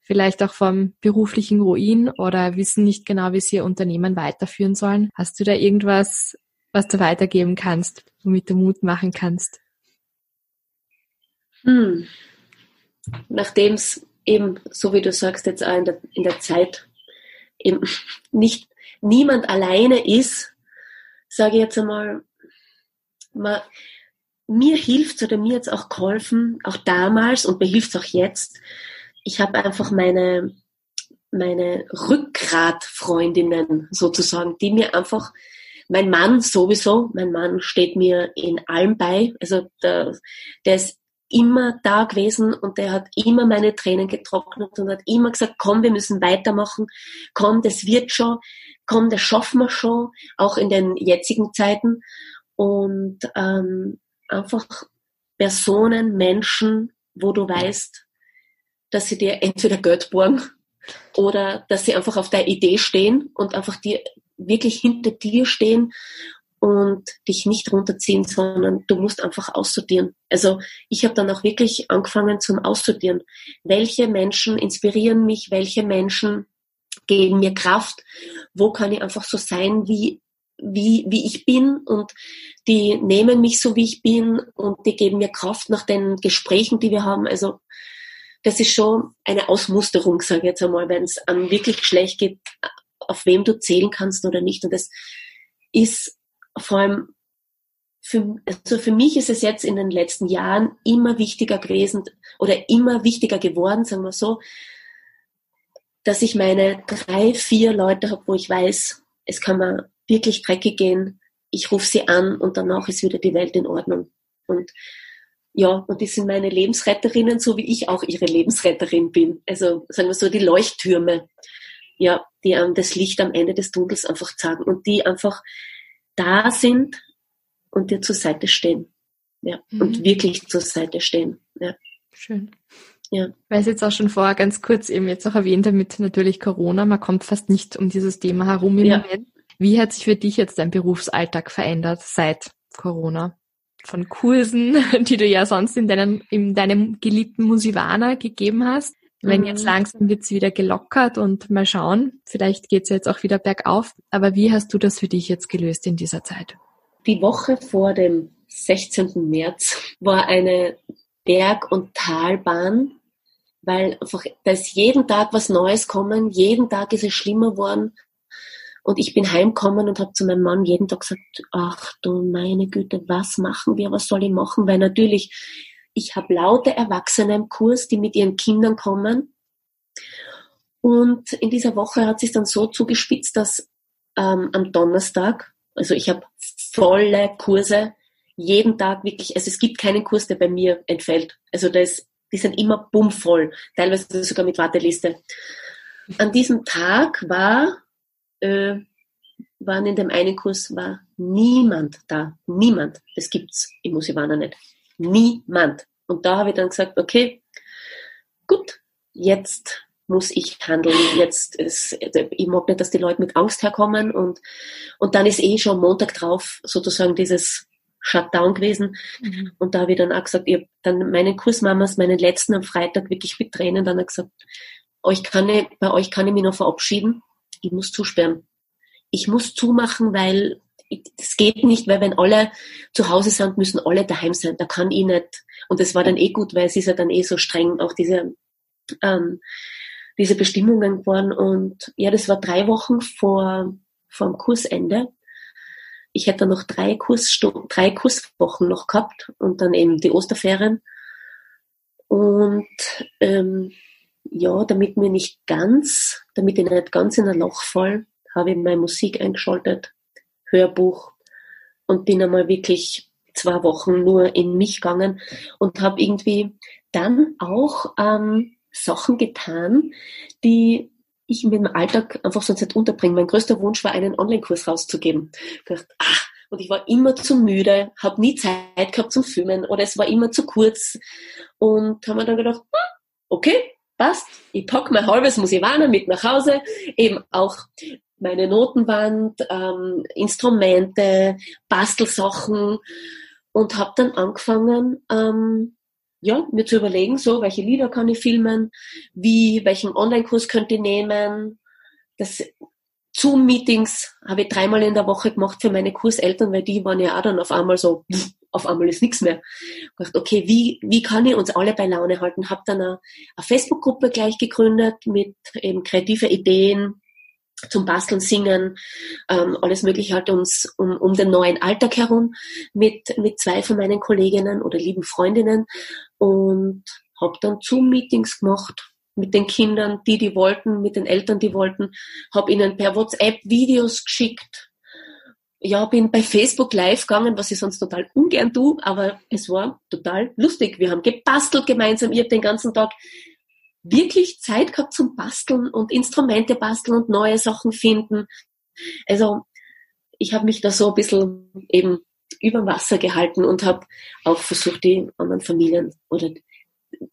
vielleicht auch vom beruflichen Ruin oder wissen nicht genau, wie sie ihr Unternehmen weiterführen sollen. Hast du da irgendwas, was du weitergeben kannst, womit du Mut machen kannst? Hm. Nachdem es eben, so wie du sagst, jetzt auch in der, in der Zeit eben nicht niemand alleine ist, sage ich jetzt einmal, man, mir hilft oder mir jetzt auch geholfen, auch damals und mir hilft es auch jetzt. Ich habe einfach meine, meine Rückgratfreundinnen sozusagen, die mir einfach mein Mann sowieso, mein Mann steht mir in allem bei. Also der, der ist immer da gewesen und der hat immer meine Tränen getrocknet und hat immer gesagt, komm, wir müssen weitermachen, komm, das wird schon, komm, das schaffen wir schon, auch in den jetzigen Zeiten. Und ähm, einfach Personen, Menschen, wo du weißt, dass sie dir entweder Geld borgen oder dass sie einfach auf der Idee stehen und einfach dir wirklich hinter dir stehen und dich nicht runterziehen, sondern du musst einfach aussortieren. Also ich habe dann auch wirklich angefangen zum Aussortieren. Welche Menschen inspirieren mich, welche Menschen geben mir Kraft, wo kann ich einfach so sein, wie, wie, wie ich bin und die nehmen mich so, wie ich bin und die geben mir Kraft nach den Gesprächen, die wir haben. Also das ist schon eine Ausmusterung, sage ich jetzt einmal, wenn es einem wirklich schlecht geht, auf wem du zählen kannst oder nicht. Und das ist vor allem für, also für mich ist es jetzt in den letzten Jahren immer wichtiger gewesen oder immer wichtiger geworden, sagen wir so, dass ich meine drei, vier Leute habe, wo ich weiß, es kann mir wirklich dreckig gehen. Ich rufe sie an und danach ist wieder die Welt in Ordnung. Und ja, und die sind meine Lebensretterinnen, so wie ich auch ihre Lebensretterin bin. Also sagen wir so die Leuchttürme, ja, die einem das Licht am Ende des Tunnels einfach zeigen und die einfach da sind und dir zur Seite stehen. Ja, mhm. und wirklich zur Seite stehen. Ja. Schön. Ja. Weil es jetzt auch schon vorher ganz kurz eben jetzt auch erwähnt damit natürlich Corona, man kommt fast nicht um dieses Thema herum im ja. Moment. Wie hat sich für dich jetzt dein Berufsalltag verändert seit Corona? Von Kursen, die du ja sonst in deinem, in deinem geliebten Musivana gegeben hast. Wenn jetzt mhm. langsam wird's wieder gelockert und mal schauen, vielleicht geht's jetzt auch wieder bergauf. Aber wie hast du das für dich jetzt gelöst in dieser Zeit? Die Woche vor dem 16. März war eine Berg- und Talbahn weil einfach, da ist jeden Tag was Neues kommen, jeden Tag ist es schlimmer worden. Und ich bin heimgekommen und habe zu meinem Mann jeden Tag gesagt, ach du meine Güte, was machen wir, was soll ich machen? Weil natürlich, ich habe laute Erwachsene im Kurs, die mit ihren Kindern kommen. Und in dieser Woche hat sich dann so zugespitzt, dass ähm, am Donnerstag, also ich habe volle Kurse, jeden Tag wirklich, also es gibt keinen Kurs, der bei mir entfällt. Also da ist die sind immer bummvoll, teilweise sogar mit Warteliste. An diesem Tag war, äh, waren in dem einen Kurs war niemand da. Niemand. Das gibt's im Musivana nicht. Niemand. Und da habe ich dann gesagt, okay, gut, jetzt muss ich handeln. Jetzt ist, ich mag nicht, dass die Leute mit Angst herkommen und, und dann ist eh schon Montag drauf sozusagen dieses Shutdown gewesen. Mhm. Und da habe ich dann auch gesagt, ich habe dann meinen Kursmamas, meinen letzten am Freitag wirklich mit Tränen dann gesagt, euch kann ich, bei euch kann ich mich noch verabschieden. Ich muss zusperren. Ich muss zumachen, weil das geht nicht, weil wenn alle zu Hause sind, müssen alle daheim sein. Da kann ich nicht. Und das war dann eh gut, weil es ist ja dann eh so streng, auch diese, ähm, diese Bestimmungen geworden. Und ja, das war drei Wochen vor, vor dem Kursende. Ich hätte noch drei Kursstunden, drei Kurswochen noch gehabt und dann eben die Osterferien. Und ähm, ja, damit mir nicht ganz, damit ich nicht ganz in ein Loch fall, habe ich meine Musik eingeschaltet, Hörbuch und bin einmal wirklich zwei Wochen nur in mich gegangen und habe irgendwie dann auch ähm, Sachen getan, die ich mit dem Alltag einfach sonst nicht unterbringe. Mein größter Wunsch war, einen Online-Kurs rauszugeben. Ich dachte, ach, und ich war immer zu müde, habe nie Zeit gehabt zum Filmen oder es war immer zu kurz und haben mir dann gedacht, hm, okay, passt, ich pack mein halbes Musivana mit nach Hause, eben auch meine Notenwand, ähm, Instrumente, Bastelsachen und habe dann angefangen, ähm, ja, mir zu überlegen, so, welche Lieder kann ich filmen, wie, welchen Online-Kurs könnte ich nehmen. Das Zoom-Meetings habe ich dreimal in der Woche gemacht für meine Kurseltern, weil die waren ja auch dann auf einmal so, auf einmal ist nichts mehr. Ich dachte, okay, wie, wie kann ich uns alle bei Laune halten? Habe dann eine, eine Facebook-Gruppe gleich gegründet mit eben kreativer Ideen, zum Basteln, Singen, ähm, alles Mögliche halt uns um, um den neuen Alltag herum mit, mit zwei von meinen Kolleginnen oder lieben Freundinnen und habe dann Zoom-Meetings gemacht mit den Kindern, die die wollten, mit den Eltern, die wollten, habe ihnen per WhatsApp Videos geschickt. Ja, bin bei Facebook live gegangen, was ich sonst total ungern tue, aber es war total lustig. Wir haben gebastelt gemeinsam. Ich habe den ganzen Tag wirklich Zeit gehabt zum Basteln und Instrumente basteln und neue Sachen finden. Also ich habe mich da so ein bisschen eben über Wasser gehalten und habe auch versucht, die anderen Familien oder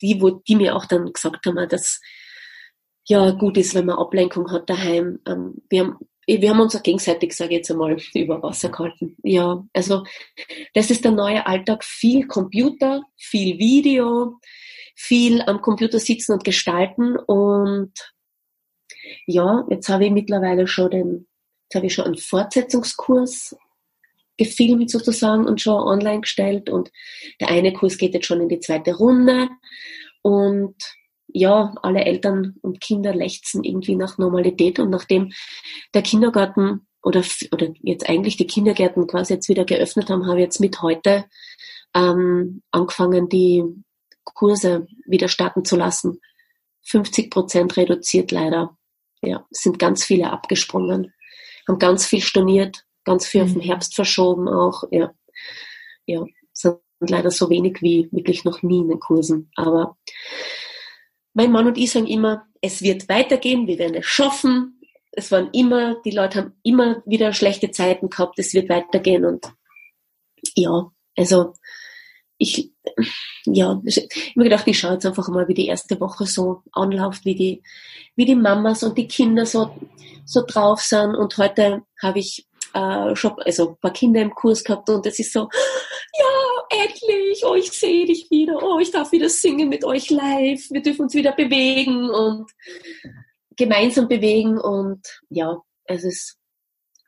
die, wo die mir auch dann gesagt haben, dass ja gut ist, wenn man Ablenkung hat daheim. Ähm, wir haben wir haben uns auch gegenseitig, sage ich jetzt einmal, über Wasser gehalten. Ja, also das ist der neue Alltag. Viel Computer, viel Video, viel am Computer sitzen und gestalten. Und ja, jetzt habe ich mittlerweile schon den, jetzt habe ich schon einen Fortsetzungskurs gefilmt sozusagen und schon online gestellt. Und der eine Kurs geht jetzt schon in die zweite Runde. Und ja, alle Eltern und Kinder lechzen irgendwie nach Normalität. Und nachdem der Kindergarten oder, oder jetzt eigentlich die Kindergärten quasi jetzt wieder geöffnet haben, habe ich jetzt mit heute ähm, angefangen, die Kurse wieder starten zu lassen. 50 Prozent reduziert leider. Ja, sind ganz viele abgesprungen, haben ganz viel storniert, ganz viel mhm. auf den mhm. Herbst verschoben auch. Ja, ja, sind leider so wenig wie wirklich noch nie in den Kursen. Aber mein Mann und ich sagen immer, es wird weitergehen, wir werden es schaffen. Es waren immer, die Leute haben immer wieder schlechte Zeiten gehabt, es wird weitergehen und ja, also ich, ja, ich habe gedacht, ich schaue jetzt einfach mal, wie die erste Woche so anläuft, wie die, wie die Mamas und die Kinder so, so drauf sind. Und heute habe ich äh, schon also paar Kinder im Kurs gehabt und es ist so, ja, endlich, oh, ich sehe dich wieder, oh, ich darf wieder singen mit euch live, wir dürfen uns wieder bewegen und gemeinsam bewegen und ja, es ist,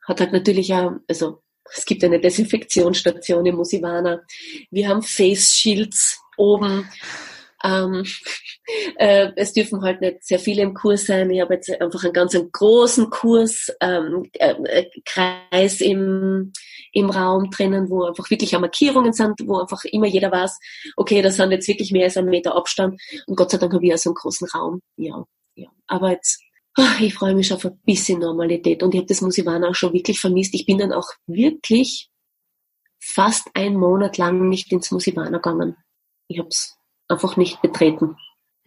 hat halt natürlich auch, also es gibt eine Desinfektionsstation im Musivana. Wir haben Face Shields oben. Ähm, äh, es dürfen halt nicht sehr viele im Kurs sein. Ich habe jetzt einfach einen ganz einen großen Kurs, ähm, äh, Kreis im, im Raum drinnen, wo einfach wirklich auch Markierungen sind, wo einfach immer jeder weiß, okay, das sind jetzt wirklich mehr als ein Meter Abstand. Und Gott sei Dank habe ich so einen großen Raum. Ja, ja. Aber jetzt ich freue mich auf ein bisschen Normalität und ich habe das Musivan auch schon wirklich vermisst. Ich bin dann auch wirklich fast einen Monat lang nicht ins Musivana gegangen. Ich habe es einfach nicht betreten.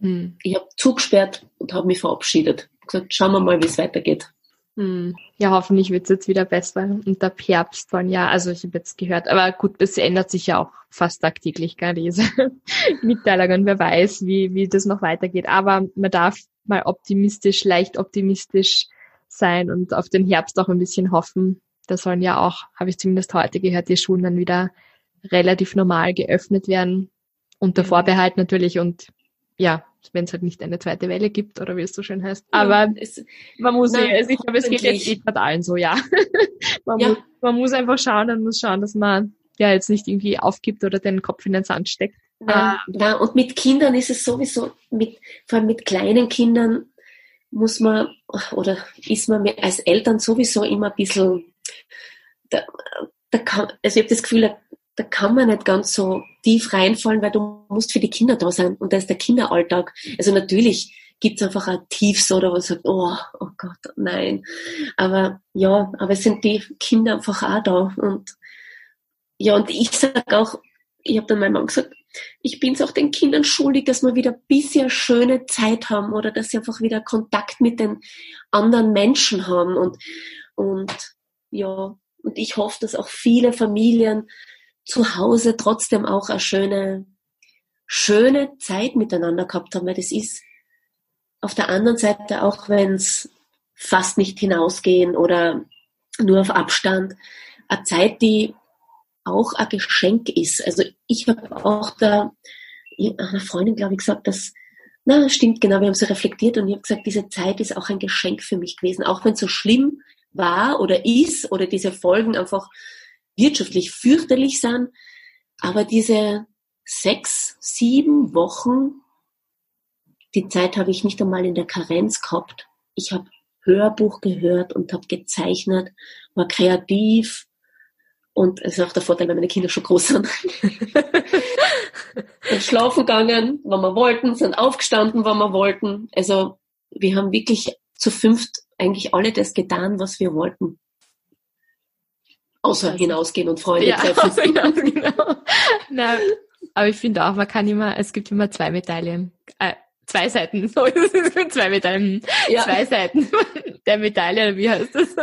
Hm. Ich habe zugesperrt und habe mich verabschiedet. Gesagt, schauen wir mal, wie es weitergeht. Hm. Ja, hoffentlich wird es jetzt wieder besser. Und ab Herbst dann ja, also ich habe jetzt gehört, aber gut, das ändert sich ja auch fast tagtäglich, gar diese Mitteilungen. Wer weiß, wie, wie das noch weitergeht. Aber man darf mal optimistisch, leicht optimistisch sein und auf den Herbst auch ein bisschen hoffen. Da sollen ja auch, habe ich zumindest heute gehört, die Schulen dann wieder relativ normal geöffnet werden. Unter Vorbehalt natürlich und ja, wenn es halt nicht eine zweite Welle gibt oder wie es so schön heißt. Aber es, man muss, nein, also ich glaube, es geht jetzt eh gerade allen so, ja. man, ja. Muss, man muss einfach schauen, man muss schauen, dass man ja jetzt nicht irgendwie aufgibt oder den Kopf in den Sand steckt. Ja, ähm, ja, und mit Kindern ist es sowieso, mit, vor allem mit kleinen Kindern muss man oder ist man als Eltern sowieso immer ein bisschen, da, da kann, also ich habe das Gefühl, da, kann man nicht ganz so tief reinfallen, weil du musst für die Kinder da sein und da ist der Kinderalltag. Also natürlich gibt es einfach ein Tiefs oder was sagt, oh, oh Gott, nein. Aber ja, aber es sind die Kinder einfach auch da und ja, und ich sage auch, ich habe dann meinem Mann gesagt, ich bin es auch den Kindern schuldig, dass wir wieder ein bisschen schöne Zeit haben oder dass sie einfach wieder Kontakt mit den anderen Menschen haben und, und ja, und ich hoffe, dass auch viele Familien zu Hause trotzdem auch eine schöne, schöne Zeit miteinander gehabt haben, weil das ist auf der anderen Seite, auch wenn es fast nicht hinausgehen oder nur auf Abstand, eine Zeit, die auch ein Geschenk ist. Also ich habe auch da einer Freundin, glaube ich, gesagt, dass, na, stimmt genau, wir haben so reflektiert und ich habe gesagt, diese Zeit ist auch ein Geschenk für mich gewesen, auch wenn es so schlimm war oder ist oder diese Folgen einfach wirtschaftlich fürchterlich sind, aber diese sechs, sieben Wochen, die Zeit habe ich nicht einmal in der Karenz gehabt. Ich habe Hörbuch gehört und habe gezeichnet, war kreativ, und es ist auch der Vorteil, wenn meine Kinder schon groß sind. sind schlafen gegangen, wann wir wollten, sind aufgestanden, wann wir wollten. Also wir haben wirklich zu fünft eigentlich alle das getan, was wir wollten. Außer also, hinausgehen und Freunde ja, treffen. genau. Na, aber ich finde auch, man kann immer, es gibt immer zwei Medaillen. Äh, zwei Seiten, so zwei Medaillen, ja. zwei Seiten der Medaille, wie heißt das?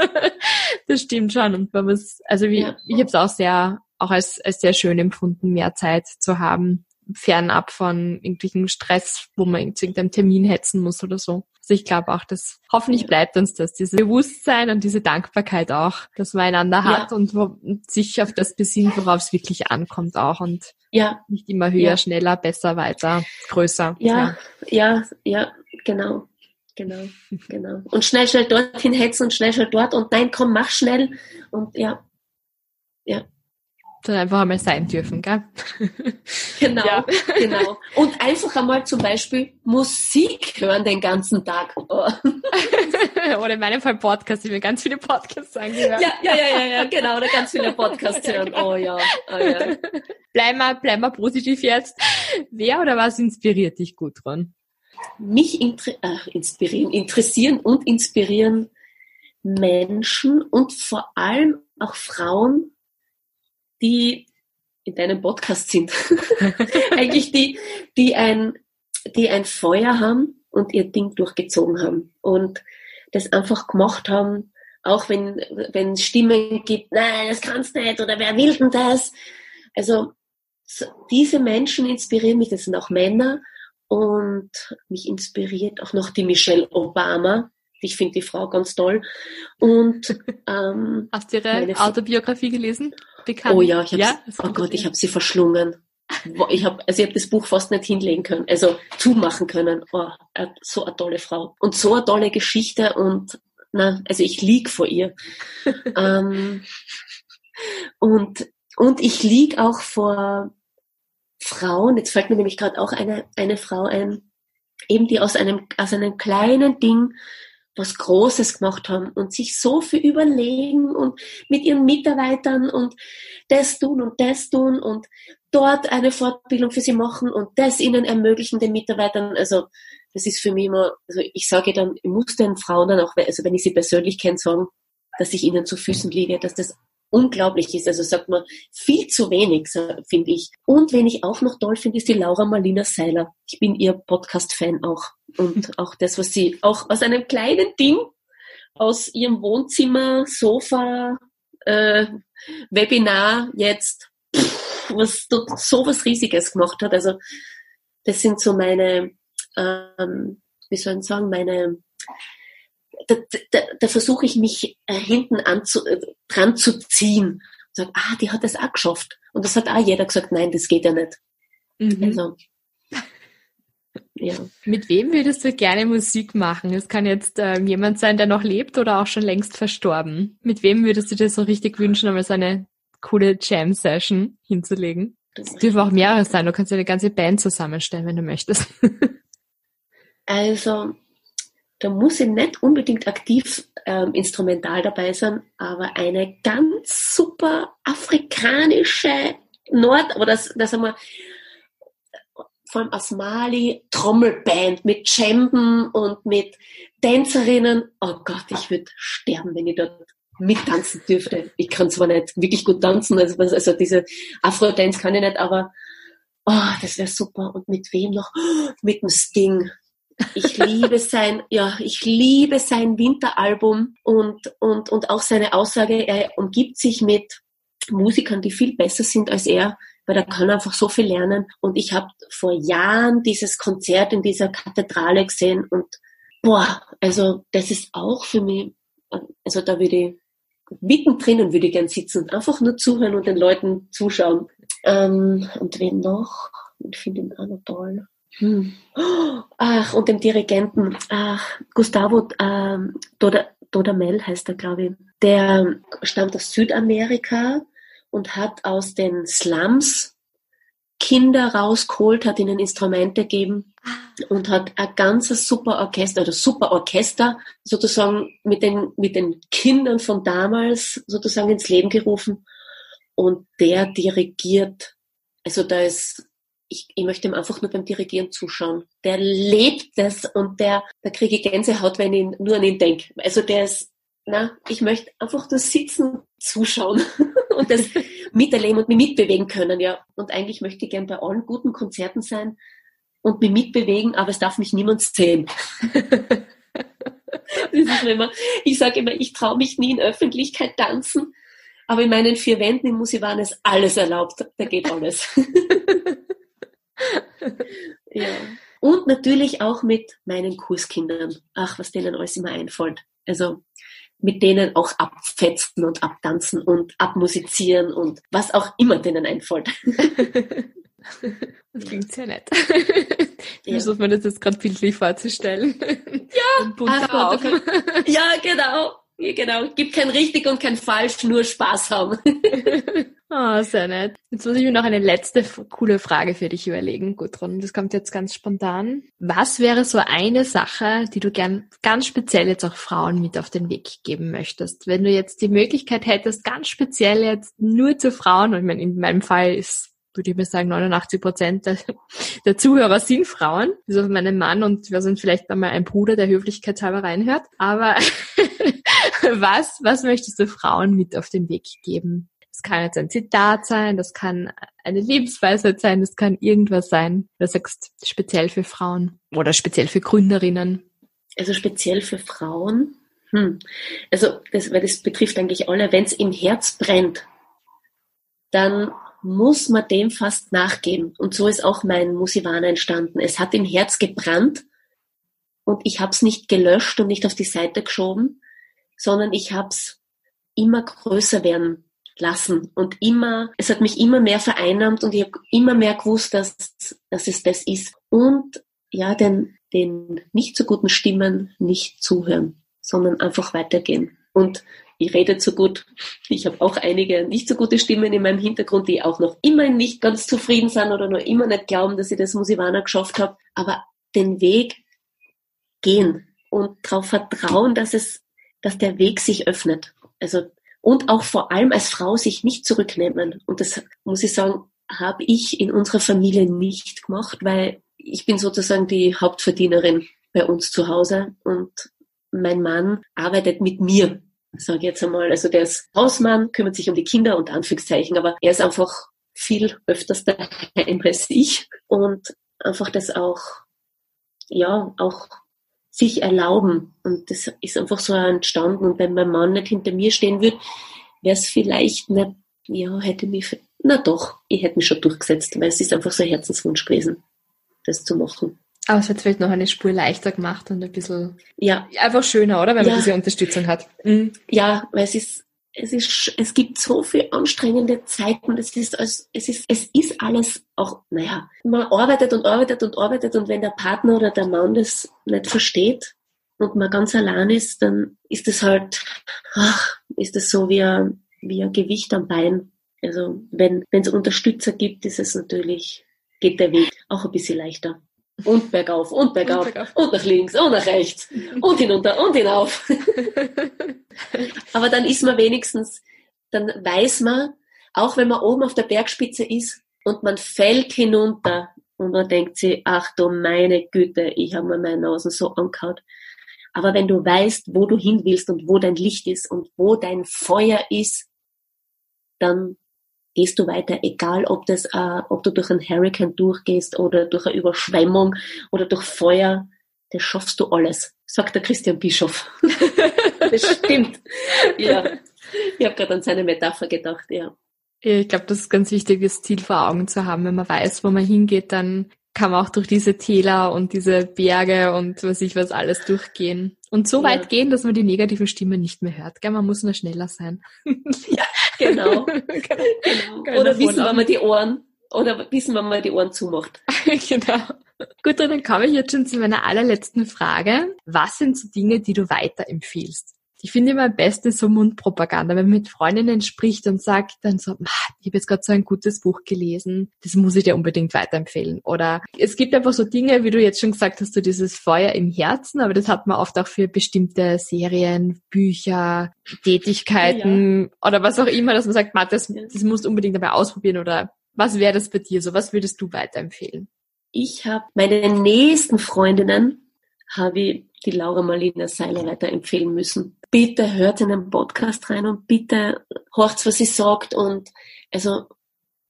Das stimmt schon. Und man muss, also wie, ja. ich habe es auch sehr, auch als, als sehr schön empfunden, mehr Zeit zu haben, fernab von irgendwelchen Stress, wo man zu irgendeinem Termin hetzen muss oder so. Also ich glaube auch, dass hoffentlich bleibt uns das, dieses Bewusstsein und diese Dankbarkeit auch, dass man einander hat ja. und, wo, und sich auf das besinnt, worauf es wirklich ankommt auch und ja. nicht immer höher, ja. schneller, besser, weiter, größer. Ja, ja, ja, genau. Genau, genau. Und schnell, schnell dorthin hetzen und schnell, schnell dort und nein, komm, mach schnell und ja, ja dann einfach einmal sein dürfen, gell? Genau, ja. genau. Und einfach einmal zum Beispiel Musik hören den ganzen Tag. Oh. Oder in meinem Fall Podcast, ich mir ganz viele Podcasts angehört. Ja, ja, ja, ja, ja, genau, oder ganz viele Podcasts hören. Oh ja, oh ja. Bleib mal, bleib mal positiv jetzt. Wer oder was inspiriert dich gut dran? Mich inter äh, inspirieren, interessieren und inspirieren Menschen und vor allem auch Frauen, die in deinem Podcast sind. Eigentlich die, die ein, die ein Feuer haben und ihr Ding durchgezogen haben und das einfach gemacht haben, auch wenn, wenn es Stimmen gibt, nein, das kannst nicht oder wer will denn das? Also, so, diese Menschen inspirieren mich, das sind auch Männer und mich inspiriert auch noch die Michelle Obama. Ich finde die Frau ganz toll. Und ähm, hast du ihre Autobiografie gelesen? Bekannt? Oh ja, ich ja? oh Gott, ich habe sie verschlungen. Ich habe also ich hab das Buch fast nicht hinlegen können, also zumachen können. Oh, so eine tolle Frau und so eine tolle Geschichte und na, also ich lieg vor ihr. ähm, und und ich lieg auch vor Frauen. Jetzt fällt mir nämlich gerade auch eine eine Frau ein, eben die aus einem aus einem kleinen Ding was Großes gemacht haben und sich so viel überlegen und mit ihren Mitarbeitern und das tun und das tun und dort eine Fortbildung für sie machen und das ihnen ermöglichen, den Mitarbeitern. Also das ist für mich immer, also ich sage dann, ich muss den Frauen dann auch, also wenn ich sie persönlich kenne, sagen, dass ich ihnen zu Füßen liege, dass das unglaublich ist. Also sagt man viel zu wenig, finde ich. Und wen ich auch noch toll finde, ist die Laura Marlina Seiler. Ich bin ihr Podcast-Fan auch. Und auch das, was sie auch aus einem kleinen Ding, aus ihrem Wohnzimmer, Sofa, äh, Webinar jetzt, pff, was so was Riesiges gemacht hat. Also das sind so meine, ähm, wie soll ich sagen, meine da, da, da versuche ich mich äh, hinten anzu, äh, dran zu ziehen und sage, ah, die hat das auch geschafft. Und das hat auch jeder gesagt, nein, das geht ja nicht. Mhm. Also, ja. Mit wem würdest du gerne Musik machen? Es kann jetzt ähm, jemand sein, der noch lebt oder auch schon längst verstorben. Mit wem würdest du dir so richtig wünschen, einmal so eine coole Jam-Session hinzulegen? Es dürfen auch mehrere sein. Du kannst ja eine ganze Band zusammenstellen, wenn du möchtest. also, da muss ich nicht unbedingt aktiv ähm, instrumental dabei sein, aber eine ganz super afrikanische Nord- oder das, das haben wir vor allem aus Mali Trommelband mit Djemben und mit Tänzerinnen. Oh Gott, ich würde sterben, wenn ich dort mittanzen dürfte. Ich kann zwar nicht wirklich gut tanzen, also, also diese Afro-Dance kann ich nicht, aber oh, das wäre super. Und mit wem noch? mit dem Sting. Ich liebe sein, ja, ich liebe sein Winteralbum und, und, und auch seine Aussage, er umgibt sich mit Musikern, die viel besser sind als er, weil er kann einfach so viel lernen. Und ich habe vor Jahren dieses Konzert in dieser Kathedrale gesehen und boah, also das ist auch für mich, also da würde ich mittendrin und würde ich gern sitzen und einfach nur zuhören und den Leuten zuschauen. Ähm, und wen noch? Ich finde ihn auch noch toll. Hm. Ach, und dem Dirigenten, ach, Gustavo ähm, Doda, Dodamel heißt er, glaube ich. Der stammt aus Südamerika und hat aus den Slums Kinder rausgeholt, hat ihnen Instrumente gegeben und hat ein ganzes super Orchester oder super Orchester sozusagen mit den, mit den Kindern von damals sozusagen ins Leben gerufen. Und der dirigiert, also da ist, ich, ich möchte ihm einfach nur beim Dirigieren zuschauen. Der lebt das und der, da kriege ich Gänsehaut, wenn ich nur an ihn denke. Also der ist, na, ich möchte einfach nur sitzen, zuschauen und das miterleben und mich mitbewegen können, ja. Und eigentlich möchte ich gern bei allen guten Konzerten sein und mich mitbewegen, aber es darf mich niemand sehen. immer, ich sage immer, ich traue mich nie in Öffentlichkeit tanzen, aber in meinen vier Wänden im Musiwan ist alles erlaubt. Da geht alles. ja. Und natürlich auch mit meinen Kurskindern. Ach, was denen alles immer einfällt. Also mit denen auch abfetzen und abtanzen und abmusizieren und was auch immer denen einfällt. Das klingt sehr nett. Ich ja. versuche mir das jetzt gerade bildlich vorzustellen. Ja, Ach Gott, ja, genau. Ja, genau. Gibt kein richtig und kein falsch, nur Spaß haben. Oh, sehr nett. Jetzt muss ich mir noch eine letzte coole Frage für dich überlegen, Gudrun. Das kommt jetzt ganz spontan. Was wäre so eine Sache, die du gern ganz speziell jetzt auch Frauen mit auf den Weg geben möchtest? Wenn du jetzt die Möglichkeit hättest, ganz speziell jetzt nur zu Frauen, und ich meine, in meinem Fall ist, würde ich mir sagen, 89 Prozent der, der Zuhörer sind Frauen, bis auf meinen Mann und wir sind vielleicht einmal ein Bruder, der höflichkeitshalber reinhört. Aber was, was möchtest du Frauen mit auf den Weg geben? Das kann jetzt ein Zitat sein, das kann eine Lebensweisheit sein, das kann irgendwas sein. Du sagst speziell für Frauen oder speziell für Gründerinnen. Also speziell für Frauen. Hm. Also das, weil das betrifft eigentlich alle. Wenn es im Herz brennt, dann muss man dem fast nachgeben. Und so ist auch mein Musivan entstanden. Es hat im Herz gebrannt und ich habe es nicht gelöscht und nicht auf die Seite geschoben, sondern ich habe es immer größer werden lassen. Und immer, es hat mich immer mehr vereinnahmt und ich habe immer mehr gewusst, dass, dass es das ist. Und ja, den, den nicht so guten Stimmen nicht zuhören, sondern einfach weitergehen. Und ich rede zu gut. Ich habe auch einige nicht so gute Stimmen in meinem Hintergrund, die auch noch immer nicht ganz zufrieden sind oder noch immer nicht glauben, dass ich das Musivana geschafft habe. Aber den Weg gehen und darauf vertrauen, dass es, dass der Weg sich öffnet. Also und auch vor allem als Frau sich nicht zurücknehmen. Und das muss ich sagen, habe ich in unserer Familie nicht gemacht, weil ich bin sozusagen die Hauptverdienerin bei uns zu Hause und mein Mann arbeitet mit mir, sage ich jetzt einmal. Also der ist Hausmann, kümmert sich um die Kinder und Anführungszeichen, aber er ist einfach viel öfters daheim als ich und einfach das auch, ja, auch sich erlauben. Und das ist einfach so entstanden. Und wenn mein Mann nicht hinter mir stehen würde, wäre es vielleicht nicht, ja, hätte mich, na doch, ich hätte mich schon durchgesetzt, weil es ist einfach so ein Herzenswunsch gewesen, das zu machen. Aber es hat vielleicht noch eine Spur leichter gemacht und ein bisschen, ja, einfach schöner, oder? Wenn man ja. diese Unterstützung hat. Mhm. Ja, weil es ist, es ist, es gibt so viel anstrengende Zeiten. Es ist, es ist, es ist alles auch, naja, man arbeitet und arbeitet und arbeitet und wenn der Partner oder der Mann das nicht versteht und man ganz allein ist, dann ist es halt, ach, ist es so wie ein, wie ein Gewicht am Bein. Also wenn wenn es Unterstützer gibt, ist es natürlich, geht der Weg auch ein bisschen leichter. Und bergauf und bergauf und, bergauf. und nach links und nach rechts und hinunter und hinauf. Aber dann ist man wenigstens, dann weiß man, auch wenn man oben auf der Bergspitze ist und man fällt hinunter und man denkt sich, ach du meine Güte, ich habe mir meine Nase so angehauen. Aber wenn du weißt, wo du hin willst und wo dein Licht ist und wo dein Feuer ist, dann gehst du weiter, egal ob das, äh, ob du durch einen Hurricane durchgehst oder durch eine Überschwemmung oder durch Feuer, das schaffst du alles, sagt der Christian Bischof. das stimmt. Ja. Ich habe gerade an seine Metapher gedacht, ja. Ich glaube, das ist ganz wichtig, das Ziel vor Augen zu haben. Wenn man weiß, wo man hingeht, dann kann man auch durch diese Täler und diese Berge und was ich was alles durchgehen. Und so ja. weit gehen, dass man die negativen Stimmen nicht mehr hört. Gell? Man muss nur schneller sein. ja, genau. genau. Oder wissen, wenn man die Ohren, oder wissen, wenn man die Ohren zumacht. genau. Gut, dann komme ich jetzt schon zu meiner allerletzten Frage. Was sind so Dinge, die du weiterempfiehlst? Ich finde immer am besten so Mundpropaganda, wenn man mit Freundinnen spricht und sagt dann so, ich habe jetzt gerade so ein gutes Buch gelesen, das muss ich dir unbedingt weiterempfehlen. Oder es gibt einfach so Dinge, wie du jetzt schon gesagt hast, so dieses Feuer im Herzen, aber das hat man oft auch für bestimmte Serien, Bücher, Tätigkeiten ja. oder was auch immer, dass man sagt, das, das musst du unbedingt dabei ausprobieren oder was wäre das bei dir so? Was würdest du weiterempfehlen? Ich habe meine nächsten Freundinnen habe ich die Laura Marlina Seiler weiterempfehlen müssen. Bitte hört in den Podcast rein und bitte horcht, was sie sagt. Und also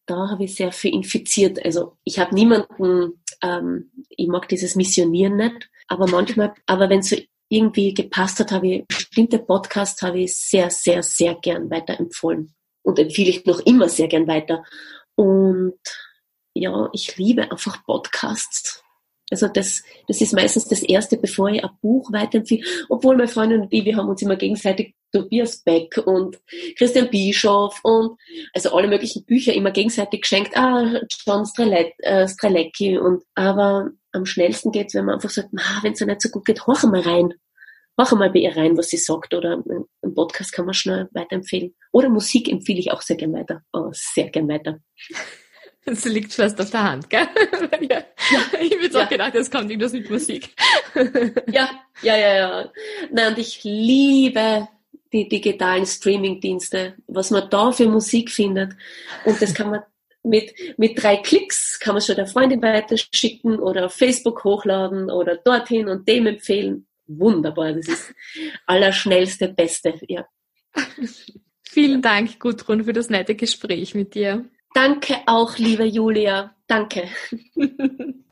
da habe ich sehr viel infiziert. Also ich habe niemanden, ähm, ich mag dieses Missionieren nicht, aber manchmal, aber wenn so irgendwie gepasst hat, habe ich bestimmte Podcasts habe ich sehr, sehr, sehr gern weiterempfohlen und empfehle ich noch immer sehr gern weiter. Und ja, ich liebe einfach Podcasts. Also das, das ist meistens das Erste, bevor ich ein Buch weiterempfehle. Obwohl meine Freundin und ich, wir haben uns immer gegenseitig Tobias Beck und Christian Bischoff und also alle möglichen Bücher immer gegenseitig geschenkt. Ah, John Strelet, äh, Strelecki und aber am schnellsten geht's, wenn man einfach sagt, wenn es nicht so gut geht, horch mal rein. Horch mal bei ihr rein, was sie sagt. Oder ein Podcast kann man schnell weiterempfehlen. Oder Musik empfehle ich auch sehr gern weiter. Oh, sehr gern weiter. Das liegt fast auf der Hand, gell? ja. ja. Ich würde ja. auch gedacht, es kommt irgendwas mit Musik. ja, ja, ja, ja. Nein, und ich liebe die digitalen Streaming-Dienste, was man da für Musik findet. Und das kann man mit, mit drei Klicks kann man schon der Freundin weiterschicken oder auf Facebook hochladen oder dorthin und dem empfehlen. Wunderbar, das ist allerschnellste, beste, ja. Vielen Dank, Gudrun, für das nette Gespräch mit dir. Danke auch, liebe Julia. Danke.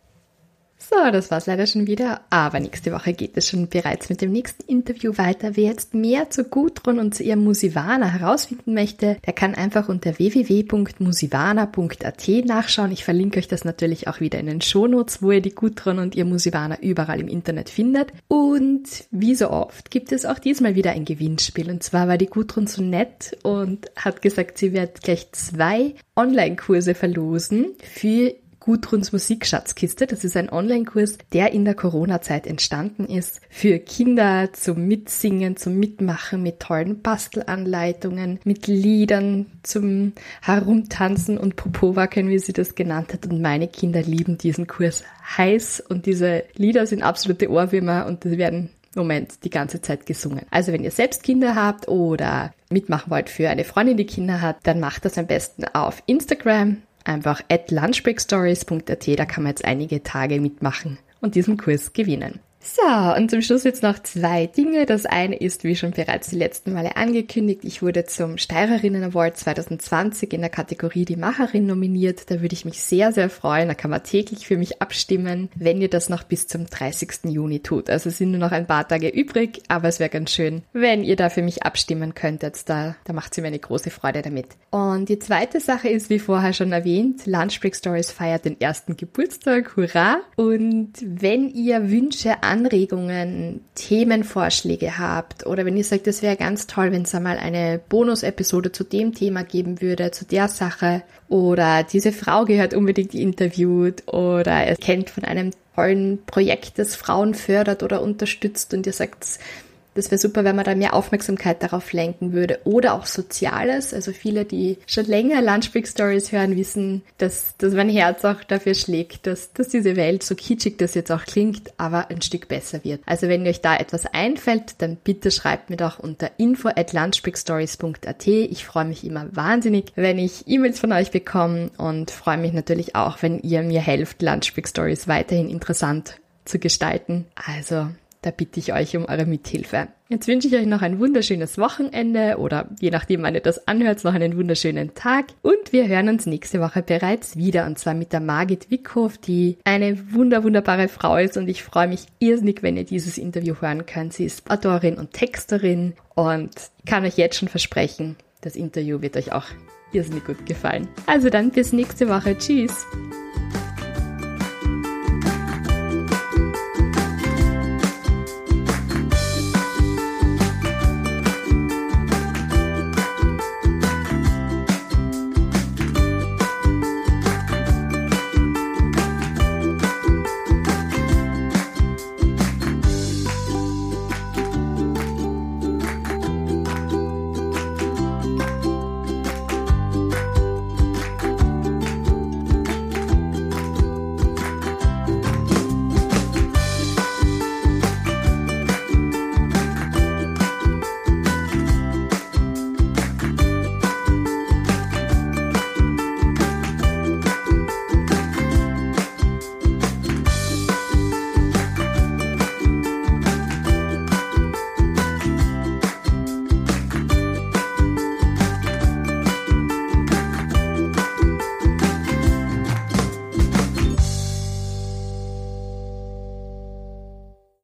So, das war's leider schon wieder. Aber nächste Woche geht es schon bereits mit dem nächsten Interview weiter. Wer jetzt mehr zu Gudrun und zu ihrem Musivana herausfinden möchte, der kann einfach unter www.musivana.at nachschauen. Ich verlinke euch das natürlich auch wieder in den Shownotes, wo ihr die Gudrun und ihr Musivana überall im Internet findet. Und wie so oft gibt es auch diesmal wieder ein Gewinnspiel. Und zwar war die Gudrun so nett und hat gesagt, sie wird gleich zwei Online-Kurse verlosen für Gudruns Musikschatzkiste. Das ist ein Online-Kurs, der in der Corona-Zeit entstanden ist für Kinder zum Mitsingen, zum Mitmachen mit tollen Bastelanleitungen, mit Liedern zum Herumtanzen und Popowacken, wie sie das genannt hat. Und meine Kinder lieben diesen Kurs heiß und diese Lieder sind absolute Ohrwürmer und die werden Moment die ganze Zeit gesungen. Also wenn ihr selbst Kinder habt oder mitmachen wollt für eine Freundin, die Kinder hat, dann macht das am besten auf Instagram einfach at lunchbreakstories.at, da kann man jetzt einige Tage mitmachen und diesen Kurs gewinnen. So, und zum Schluss jetzt noch zwei Dinge. Das eine ist, wie schon bereits die letzten Male angekündigt, ich wurde zum Steirerinnen Award 2020 in der Kategorie Die Macherin nominiert. Da würde ich mich sehr, sehr freuen. Da kann man täglich für mich abstimmen, wenn ihr das noch bis zum 30. Juni tut. Also sind nur noch ein paar Tage übrig, aber es wäre ganz schön, wenn ihr da für mich abstimmen könntet. Da, da macht sie mir eine große Freude damit. Und die zweite Sache ist, wie vorher schon erwähnt, Lunch Break Stories feiert den ersten Geburtstag. Hurra! Und wenn ihr Wünsche, Anregungen, Themenvorschläge habt oder wenn ihr sagt, es wäre ganz toll, wenn es einmal eine Bonus-Episode zu dem Thema geben würde, zu der Sache oder diese Frau gehört unbedingt interviewt oder er kennt von einem tollen Projekt, das Frauen fördert oder unterstützt und ihr sagt, das wäre super, wenn man da mehr Aufmerksamkeit darauf lenken würde. Oder auch Soziales. Also viele, die schon länger Lunchbreak Stories hören, wissen, dass, dass mein Herz auch dafür schlägt, dass, dass diese Welt, so kitschig das jetzt auch klingt, aber ein Stück besser wird. Also wenn euch da etwas einfällt, dann bitte schreibt mir doch unter info at lunchbreakstories.at. Ich freue mich immer wahnsinnig, wenn ich E-Mails von euch bekomme und freue mich natürlich auch, wenn ihr mir helft, Lunchbreak Stories weiterhin interessant zu gestalten. Also da bitte ich euch um eure Mithilfe. Jetzt wünsche ich euch noch ein wunderschönes Wochenende oder je nachdem, wann ihr das anhört, noch einen wunderschönen Tag. Und wir hören uns nächste Woche bereits wieder und zwar mit der Margit Wickhoff, die eine wunder, wunderbare Frau ist und ich freue mich irrsinnig, wenn ihr dieses Interview hören könnt. Sie ist Autorin und Texterin und kann euch jetzt schon versprechen, das Interview wird euch auch irrsinnig gut gefallen. Also dann bis nächste Woche. Tschüss.